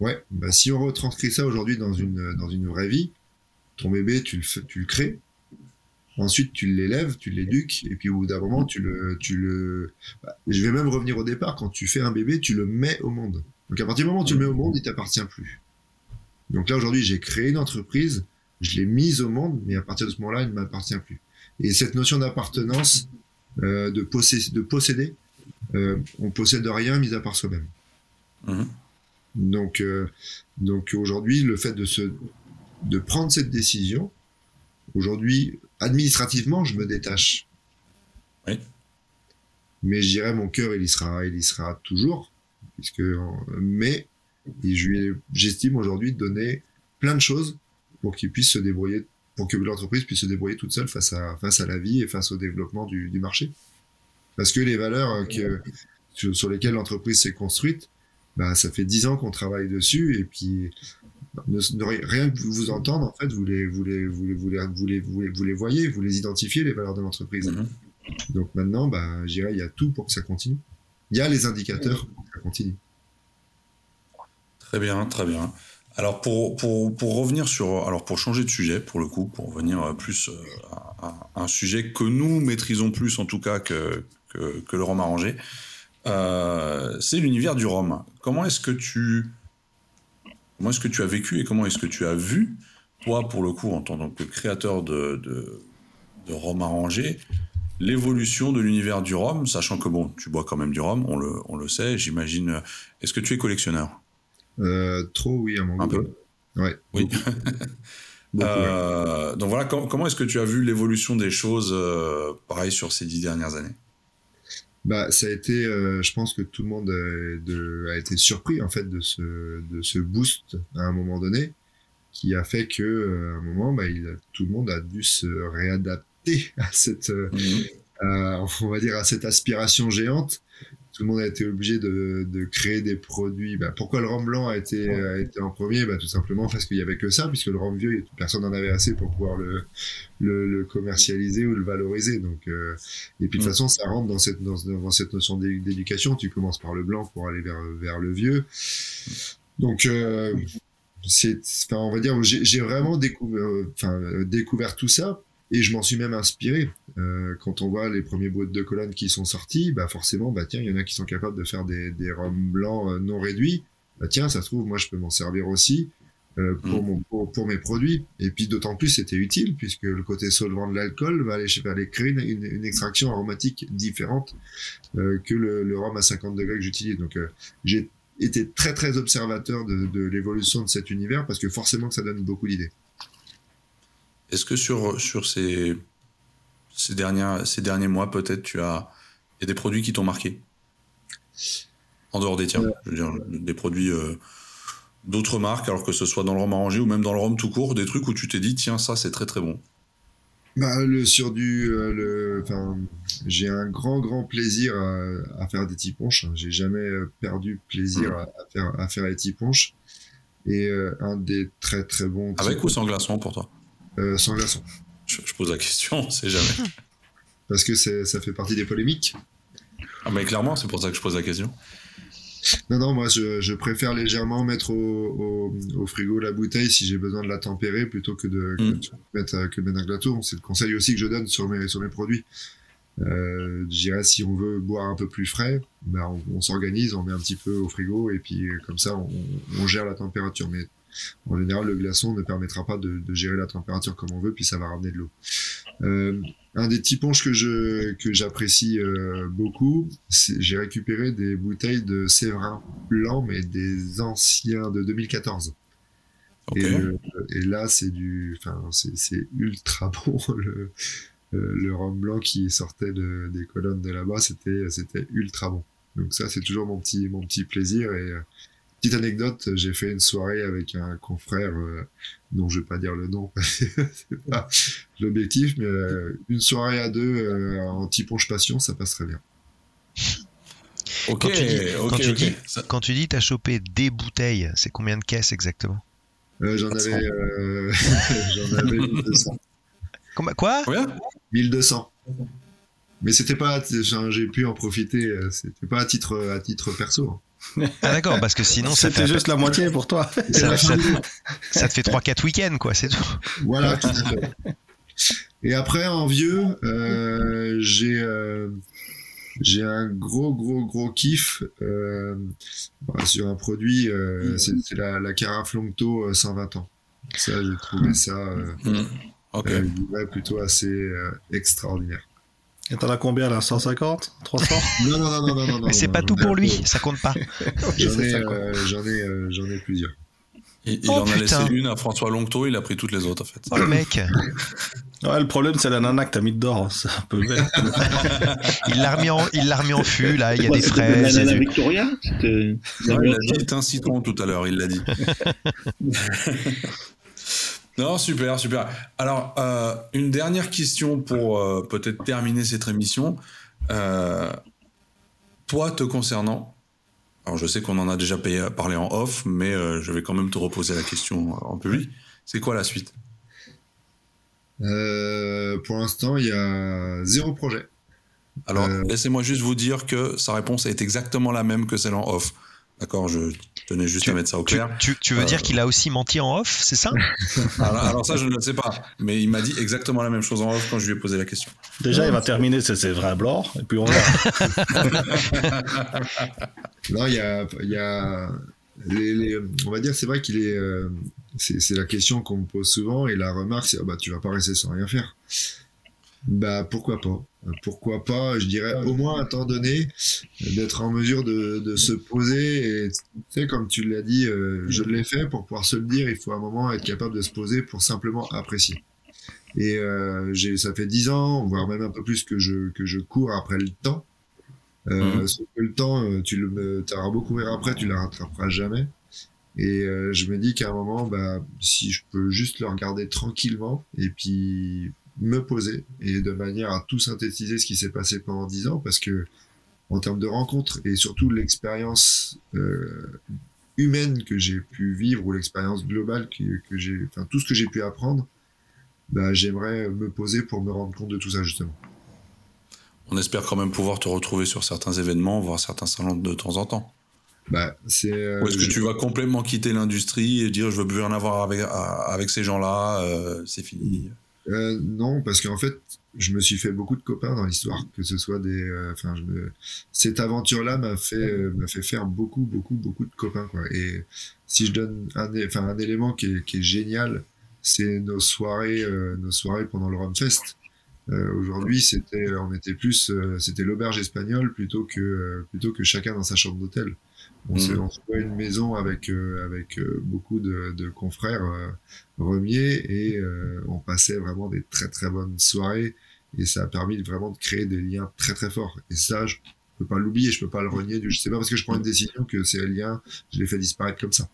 Ouais. Bah si on retranscrit ça aujourd'hui dans une dans une vraie vie, ton bébé, tu le tu le crées, Ensuite, tu l'élèves, tu l'éduques, et puis au bout d'un moment, tu le, tu le. Bah, je vais même revenir au départ. Quand tu fais un bébé, tu le mets au monde. Donc à partir du moment où tu le mets au monde, il t'appartient plus. Donc là aujourd'hui, j'ai créé une entreprise, je l'ai mise au monde, mais à partir de ce moment-là, il ne m'appartient plus. Et cette notion d'appartenance, euh, de, posséder, de posséder euh, on possède rien mis à part soi-même. Mmh. Donc, euh, donc aujourd'hui, le fait de se, de prendre cette décision, aujourd'hui, administrativement, je me détache. Oui. Mais je dirais mon cœur, il y sera, il y sera toujours, puisque mais j'estime aujourd'hui donner plein de choses pour qu'il puisse se débrouiller, pour que l'entreprise puisse se débrouiller toute seule face à face à la vie et face au développement du, marché. Parce que les valeurs que, sur lesquelles l'entreprise s'est construite, bah, ça fait dix ans qu'on travaille dessus et puis rien que vous entendre, en fait, vous les, vous les, vous les, vous les, vous les, vous les, voyez, vous les identifiez, les valeurs de l'entreprise. Mhm. Donc maintenant, bah, il y a tout pour que ça continue. Il y a les indicateurs pour que ça continue. Très bien, très bien. Alors pour, pour, pour, revenir sur, alors pour changer de sujet, pour le coup, pour revenir plus euh, à, un sujet que nous maîtrisons plus en tout cas que, que, le rhum arrangé, euh, c'est l'univers du rhum. Comment est-ce que tu comment est-ce que tu as vécu et comment est-ce que tu as vu, toi pour le coup en tant que créateur de, de, de rhum arrangé, l'évolution de l'univers du rhum, sachant que bon, tu bois quand même du rhum, on le, on le sait, j'imagine. Est-ce que tu es collectionneur? euh, Trop, oui, à mon Un peu. Ouais. Oui. Euh, donc voilà, comment est-ce que tu as vu l'évolution des choses, euh, pareil, sur ces dix dernières années? Bah, ça a été, je pense que tout le monde a, été surpris en fait de ce, de ce boost à un moment donné, qui a fait que à un moment, bah, il tout le monde a dû se réadapter à cette, euh, mhm. on va dire, à cette aspiration géante. Tout le monde a été obligé de, de créer des produits. Bah, pourquoi le rhum blanc a été, a été en premier? Bah, Tout simplement parce qu'il y avait que ça, puisque le rhum vieux, personne n'en avait assez pour pouvoir le, le, commercialiser ou le valoriser. Donc, euh, et puis de toute mhm. façon, ça rentre dans cette, dans, dans cette notion d'éducation. Tu commences par le blanc pour aller vers, vers le vieux. Donc, euh, c'est, enfin, on va dire, j'ai vraiment découvert, enfin, découvert tout ça et je m'en suis même inspiré. Euh, quand on voit les premiers boîtes de colonne qui sont sortis, bah forcément, bah tiens, il y en a qui sont capables de faire des, des rhums blancs euh, non réduits. Bah tiens, ça se trouve, moi je peux m'en servir aussi euh, pour, mm. mon, pour, pour, mes produits. Et puis d'autant plus, c'était utile puisque le côté solvant de l'alcool va aller, va aller créer une, une, extraction aromatique différente euh, que le, le, rhum à 50 degrés que j'utilise. Donc euh, j'ai été très très observateur de, de l'évolution de cet univers parce que forcément que ça donne beaucoup d'idées. Est-ce que sur, sur ces, ces, dernières, ces derniers mois, peut-être, tu as y a des produits qui t'ont marqué? En dehors des tiens, je veux dire, des produits euh, d'autres marques, alors que ce soit dans le rhum arrangé ou même dans le rhum tout court, des trucs où tu t'es dit, tiens, ça, c'est très très bon. Bah, le, sur du, euh, le, j'ai un grand grand plaisir à, faire des tiponches. Hein. J'ai jamais euh, perdu plaisir mmh. à, faire à faire les tiponches. Et un des très très bons. Avec ou sans glaçon pour toi? euh, sans glaçon. Je, pose la question, c'est jamais. Parce que ça fait partie des polémiques. Ah, mais clairement, c'est pour ça que je pose la question. Non, non, moi je, préfère légèrement mettre au, frigo la bouteille si j'ai besoin de la tempérer plutôt que de, mm. mettre, que mettre un gâteau. C'est le conseil aussi que je donne sur mes, sur mes produits. Euh, je dirais si on veut boire un peu plus frais, ben on, s'organise, on met un petit peu au frigo et puis comme ça on, on gère la température. Mais en général, le glaçon ne permettra pas de, gérer la température comme on veut, puis ça va ramener de l'eau. Euh, un des typonches que je que j'apprécie euh, beaucoup, j'ai récupéré des bouteilles de Séverin blanc, mais des anciens de 2014. Euh, et, là, c'est du, enfin, c'est ultra bon. Le, le rhum blanc qui sortait des colonnes de là-bas, c'était c'était ultra bon. Donc ça, c'est toujours mon petit mon petit plaisir et Petite anecdote, j'ai fait une soirée avec un confrère euh, dont je vais pas dire le nom, c'est pas l'objectif, mais euh, une soirée à deux euh, en typonche passion, ça passe très bien. Ok, quand tu dis, quand, tu dis quand tu dis t'as chopé des bouteilles, c'est combien de caisses exactement? J'en avais, j'en avais 1200. Quoi? 1200. Mais c'était pas, j'ai pu en profiter, c'était pas à titre, à titre perso. Ah d'accord, parce que sinon ça C'était juste la moitié pour toi. Ça, te fait 3-4 week-ends, quoi, c'est tout. Voilà, tout à fait. Et après, en vieux, euh, j'ai euh, j'ai un gros, gros, gros kiff euh, bah, sur un produit, euh, c'est la, la Carafe Longto 120 ans. Ça, j'ai trouvé ça mmh. okay. plutôt assez extraordinaire. Et t'en as combien là 150 300 non, non, non, non, non, Mais c'est pas tout pour lui, ça compte pas. J'en ai, euh, j'en ai, euh, j'en ai plusieurs. Il, il oh, en a laissé une à François Longto, il a pris toutes les autres en fait. Oh le mec Ouais, le problème c'est la nana que t'as mis dedans, c'est un peu bête. il l'a remis en, il l'a remis en fût, là, il y a des fraises. La nana Victoria Il a dit un citron tout à l'heure, il l'a dit. Non, super, super. Alors, euh, une dernière question pour euh, peut-être terminer cette émission. toi, te concernant, alors je sais qu'on en a déjà parlé en off, mais je vais quand même te reposer la question en public. C'est quoi la suite? Pour l'instant, il y a zéro projet. Alors, laissez-moi juste vous dire que sa réponse est exactement la même que celle en off. D'accord, je tenais juste à mettre ça au clair. Tu, veux dire euh, qu'il a aussi menti en off, c'est ça? Alors, ça, je ne le sais pas. Mais il m'a dit exactement la même chose en off quand je lui ai posé la question. Déjà, il va terminer ses, vrais blancs, et puis on verra. non, il y a, y a les, on va dire, c'est vrai qu'il est, euh, c'est la question qu'on me pose souvent, et la remarque, c'est, oh, bah, tu vas pas rester sans rien faire. Bah pourquoi pas Pourquoi pas Je dirais au moins à temps donné d'être en mesure de, se poser et tu sais comme tu l'as dit, euh, je l'ai fait pour pouvoir se le dire. Il faut à un moment être capable de se poser pour simplement apprécier. Et euh, j'ai ça fait dix ans, voire même un peu plus que je que je cours après le temps. Euh, mmh. que le temps, euh, tu le auras beau courir après, tu la rattraperas jamais. Et je me dis qu'à un moment, bah, si je peux juste le regarder tranquillement et puis me poser et de manière à tout synthétiser ce qui s'est passé pendant dix ans parce que en termes de rencontres et surtout l'expérience euh, humaine que j'ai pu vivre ou l'expérience globale que, que j'ai, enfin tout ce que j'ai pu apprendre, bah, j'aimerais me poser pour me rendre compte de tout ça justement. On espère quand même pouvoir te retrouver sur certains événements, voir certains salons de temps en temps. Bah, c'est. Euh, Ou est-ce que tu vas complètement quitter l'industrie et dire je veux plus rien avoir avec, avec ces gens-là, euh, c'est fini euh, non, parce qu'en fait, je me suis fait beaucoup de copains dans l'histoire, que ce soit des. Euh, enfin, cette aventure-là m'a fait euh, m'a fait faire beaucoup, beaucoup, beaucoup de copains, quoi. Et si je donne un, enfin, un élément qui est, qui est génial, c'est nos soirées, nos soirées pendant le Rumfest. Aujourd'hui, c'était, on était plus, c'était l'auberge espagnole plutôt que plutôt que chacun dans sa chambre d'hôtel. On s'est mhm. trouvé une maison avec euh, avec euh, beaucoup de, de confrères euh, remiers et on passait vraiment des très très bonnes soirées et ça a permis vraiment de créer des liens très très forts. Et ça, je peux pas l'oublier, je peux pas le renier. Je sais pas parce que je prends une décision que ces liens, je les fais disparaître comme ça.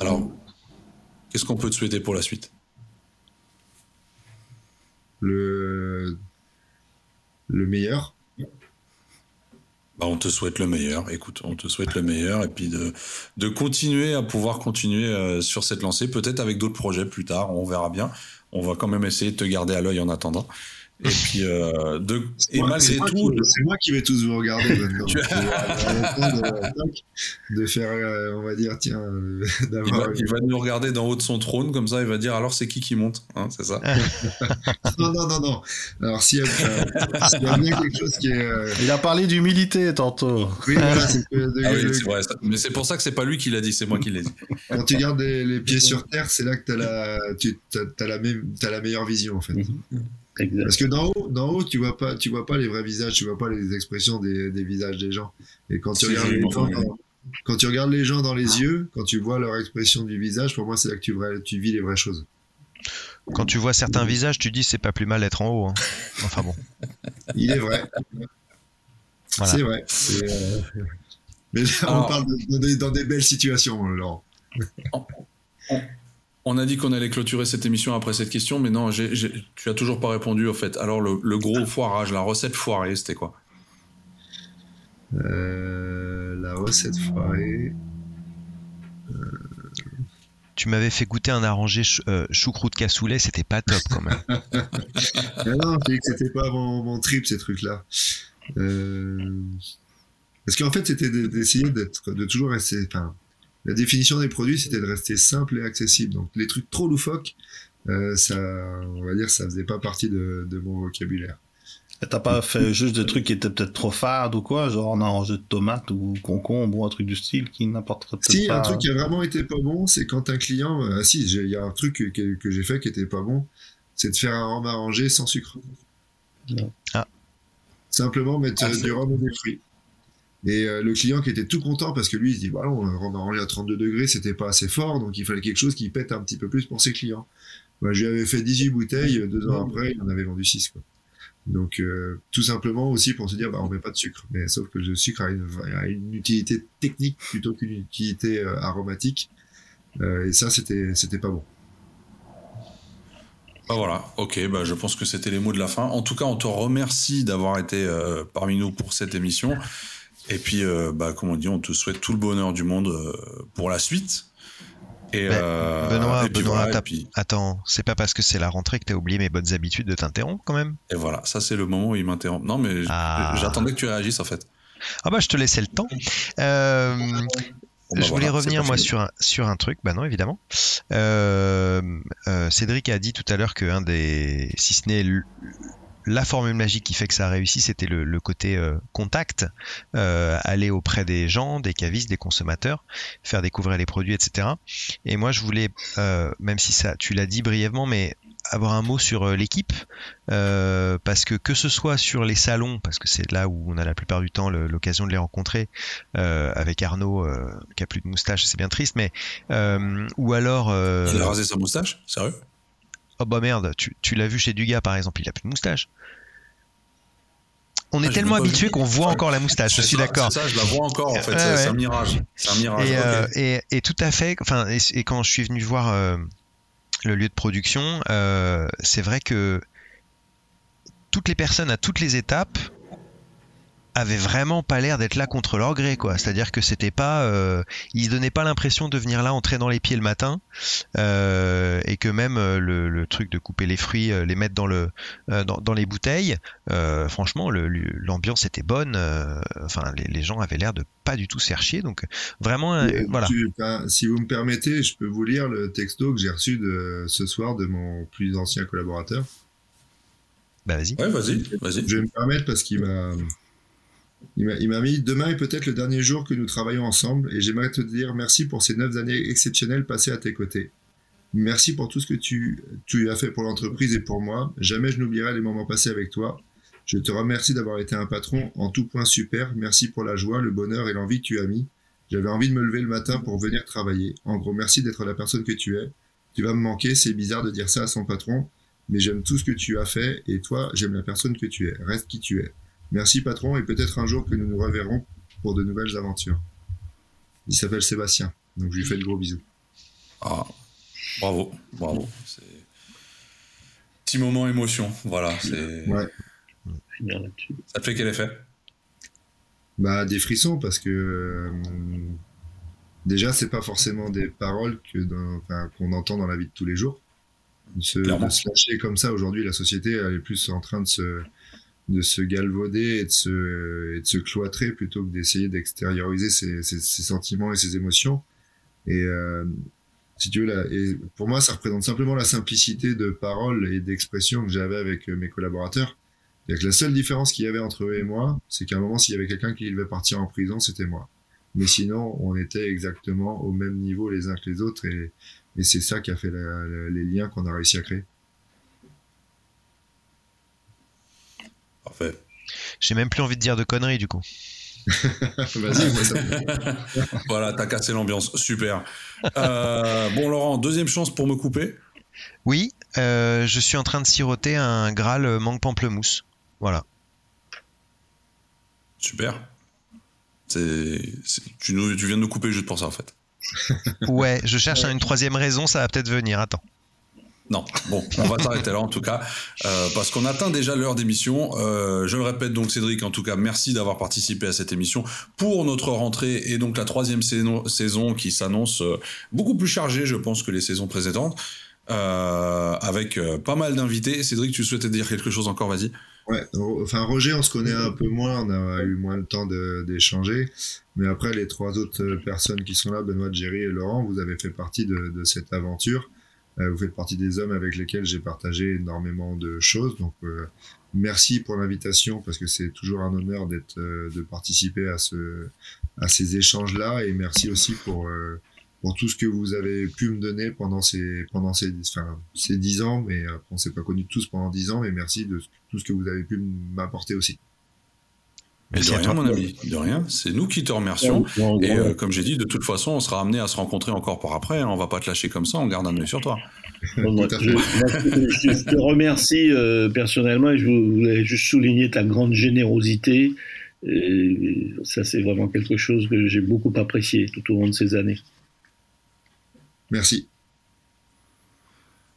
Alors, qu'est-ce qu'on peut te souhaiter pour la suite? Le le meilleur? Bah, on te souhaite le meilleur. Écoute, on te souhaite le meilleur et puis de, de continuer à pouvoir continuer euh, sur cette lancée, peut-être avec d'autres projets plus tard, on verra bien. On va quand même essayer de te garder à l'œil en attendant. Et puis, euh, de, et malgré tout. C'est moi qui vais tous vous regarder maintenant. de, faire, euh, on va dire, tiens, euh, d'avoir. Il, va nous regarder d'en haut de son trône, comme ça, il va dire alors c'est qui qui monte hein, C'est ça? Non, non, non, non. Alors, s'il y, a bien quelque chose qui est. Euh, il a parlé d'humilité tantôt. Oui, voilà, c'est ah oui, vrai. Mais c'est pour ça que c'est pas lui qui l'a dit, c'est moi qui l'ai dit. Quand tu gardes les, pieds sur terre, c'est là que tu as, la, as, la même, as la meilleure vision, en fait. Parce que d'en haut, d'en haut, tu vois pas, tu vois pas les vrais visages, tu vois pas les expressions des, des visages des gens. Et quand tu regardes les gens, dans, quand tu regardes les gens dans les yeux, quand tu vois leur expression du visage, pour moi, c'est là que tu, tu vis les vraies choses. Quand tu vois certains visages, tu dis c'est pas plus mal d'être en haut. Hein. Enfin bon. Il est vrai. C'est vrai. Euh, mais on parle de, dans, des, belles situations, Laurent. On a dit qu'on allait clôturer cette émission après cette question, mais non, tu as toujours pas répondu au fait. Alors le, gros foirage, la recette foirée, c'était quoi? Euh, La recette foirée. Euh, tu m'avais fait goûter un arrangé euh, choucroute cassoulet, c'était pas top quand même. non, je que c'était pas mon, trip ces trucs-là. Parce qu'en fait, c'était d'essayer d'être, de toujours rester, la définition des produits, c'était de rester simple et accessible. Donc les trucs trop loufoques, euh, ça, on va dire, ça faisait pas partie de, mon vocabulaire. T'as pas fait juste des trucs qui étaient peut-être trop fades ou quoi, genre un arrangé de tomates ou concombre ou un truc du style qui n'apporterait peut-être si, pas. Si, un truc qui a vraiment été pas bon, c'est quand un client, euh, ah si, il y a un truc que, j'ai fait qui était pas bon, c'est de faire un rhum arrangé sans sucre. Ah. Simplement mettre ah, du rhum et des fruits. Et euh, le client qui était tout content parce que lui, il se dit, voilà, on a arrangé à 32 degrés, c'était pas assez fort, donc il fallait quelque chose qui pète un petit peu plus pour ses clients. Moi, je lui avais fait 18 bouteilles, deux ans après, il en avait vendu 6. Quoi. Donc, euh, tout simplement aussi pour se dire, bah, on met pas de sucre. Mais sauf que le sucre a une, utilité technique plutôt qu'une utilité euh, aromatique. et ça, c'était, c'était pas bon. Bah voilà, ok, bah je pense que c'était les mots de la fin. En tout cas, on te remercie d'avoir été euh, parmi nous pour cette émission. Et puis, euh, bah, comme on dit, on te souhaite tout le bonheur du monde euh, pour la suite. Et, Benoît, Benoît attends, c'est pas parce que c'est la rentrée que t'as oublié mes bonnes habitudes de t'interrompre quand même? Et voilà, ça c'est le moment où il m'interrompt. Non, mais ah. j'attendais que tu réagisses en fait. Ah bah je te laissais le temps. Bah je voulais revenir moi sur un, sur un truc, bah non évidemment. Euh, euh, Cédric a dit tout à l'heure que un des, si ce n'est la formule magique qui fait que ça a réussi, c'était le, côté euh, contact, aller auprès des gens, des cavistes, des consommateurs, faire découvrir les produits, etc. Et moi, je voulais, même si ça, tu l'as dit brièvement, mais avoir un mot sur euh, l'équipe euh, parce que que ce soit sur les salons parce que c'est là où on a la plupart du temps l'occasion de les rencontrer euh, avec Arnaud qui a plus de moustache c'est bien triste mais ou alors il a rasé sa moustache sérieux? Oh bah merde tu, tu l'as vu chez Dugas par exemple il a plus de moustache on est ah, tellement habitué qu'on voit encore la moustache. Je suis d'accord. Ça, je la vois encore en fait. c'est un mirage. C'est un mirage. Et, et, tout à fait. Enfin, et, quand je suis venu voir le lieu de production, euh, c'est vrai que toutes les personnes à toutes les étapes avaient vraiment pas l'air d'être là contre leur gré quoi. C'est à dire que c'était pas euh, ils se donnaient pas l'impression de venir là entrer dans les pieds le matin euh, et que même euh, le, truc de couper les fruits les mettre dans le dans, les bouteilles franchement l'ambiance était bonne enfin les, gens avaient l'air de pas du tout chercher donc vraiment voilà. si vous me permettez je peux vous lire le texto que j'ai reçu de ce soir de mon plus ancien collaborateur. Bah vas-y. Ouais vas-y vas-y. Je vais me permettre parce qu'il m'a il m'a mis Demain est peut-être le dernier jour que nous travaillons ensemble et j'aimerais te dire merci pour ces neuf années exceptionnelles passées à tes côtés. Merci pour tout ce que tu, as fait pour l'entreprise et pour moi. Jamais je n'oublierai les moments passés avec toi. Je te remercie d'avoir été un patron en tout point super. Merci pour la joie, le bonheur et l'envie que tu as mis. J'avais envie de me lever le matin pour venir travailler. En gros, merci d'être la personne que tu es. Tu vas me manquer, c'est bizarre de dire ça à son patron, mais j'aime tout ce que tu as fait et toi, j'aime la personne que tu es. Reste qui tu es. Merci patron et peut-être un jour que nous nous reverrons pour de nouvelles aventures. Il s'appelle Sébastien, donc je lui fais de gros bisous. Ah, bravo, bravo. Petit moment émotion, voilà. Ouais. Ça te fait quel effet? Bah des frissons parce que euh, déjà c'est pas forcément des paroles que qu'on entend dans la vie de tous les jours. Se, de se lâcher comme ça aujourd'hui, la société elle est plus en train de se de se galvauder et de se, et de se cloîtrer plutôt que d'essayer d'extérioriser ses, ses, sentiments et ses émotions. Et euh, si tu veux, et pour moi, ça représente simplement la simplicité de parole et d'expression que j'avais avec euh, mes collaborateurs. Et que la seule différence qu'il y avait entre eux et moi, c'est qu'à un moment, s'il y avait quelqu'un qui devait partir en prison, c'était moi. Mais sinon, on était exactement au même niveau les uns que les autres, et, et c'est ça qui a fait les liens qu'on a réussi à créer. Parfait. J'ai même plus envie de dire de conneries du coup. Vas-y, Voilà, t'as cassé l'ambiance. Super. Euh, bon, Laurent, deuxième chance pour me couper. Oui, euh, je suis en train de siroter un Graal mangue pamplemousse. Voilà. Super. C'est, tu, nous, tu viens de nous couper juste pour ça, en fait. ouais, je cherche une troisième raison, ça va peut-être venir. Attends. Non, bon, on va s'arrêter là en tout cas, euh, parce qu'on atteint déjà l'heure d'émission. Euh, je le répète donc, Cédric, en tout cas, merci d'avoir participé à cette émission pour notre rentrée et donc la troisième saison qui s'annonce euh, beaucoup plus chargée, je pense, que les saisons précédentes, avec pas mal d'invités. Cédric, tu souhaitais dire quelque chose encore, vas-y. Ouais, enfin Roger, on se connaît un peu moins, on a eu moins le temps d'échanger, mais après les trois autres personnes qui sont là, Benoît, Jerry et Laurent, vous avez fait partie de, de cette aventure. Euh, vous faites partie des hommes avec lesquels j'ai partagé énormément de choses. Donc, euh, merci pour l'invitation parce que c'est toujours un honneur d'être, euh, de participer à ce, à ces échanges-là. Et merci aussi pour, pour tout ce que vous avez pu me donner pendant ces, pendant ces, enfin, ces dix ans. Mais on s'est pas connus tous pendant dix ans. Mais merci de tout ce que vous avez pu m'apporter aussi. Mais de rien, mon ami, de rien. C'est nous qui te remercions. et euh, comme j'ai dit, de toute façon, on sera amené à se rencontrer encore par après. Hein. On va pas te lâcher comme ça, on garde un œil sur toi. je, te remercie euh, personnellement et je voulais juste souligner ta grande générosité. ça, c'est vraiment quelque chose que j'ai beaucoup apprécié tout au long de ces années. Merci.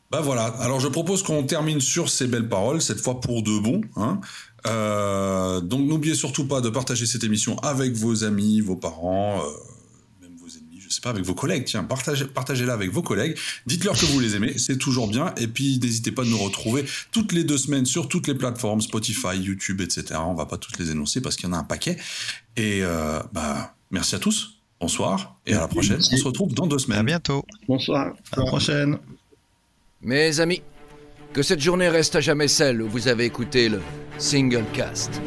Bah voilà, alors je propose qu'on termine sur ces belles paroles, cette fois pour de bon. Hein. Euh, donc n'oubliez surtout pas de partager cette émission avec vos amis, vos parents, euh, même vos ennemis, je sais pas, avec vos collègues. Tiens, partagez, partagez-la avec vos collègues. Dites-leur que vous les aimez, c'est toujours bien. Et puis n'hésitez pas de nous retrouver toutes les deux semaines sur toutes les plateformes, Spotify, YouTube, etc. On va pas toutes les énoncer parce qu'il y en a un paquet. Et euh, bah merci à tous. Bonsoir et à la prochaine. On se retrouve dans deux semaines. À bientôt. Bonsoir. À la prochaine. Mes amis, que cette journée reste à jamais celle où vous avez écouté le Single Cast.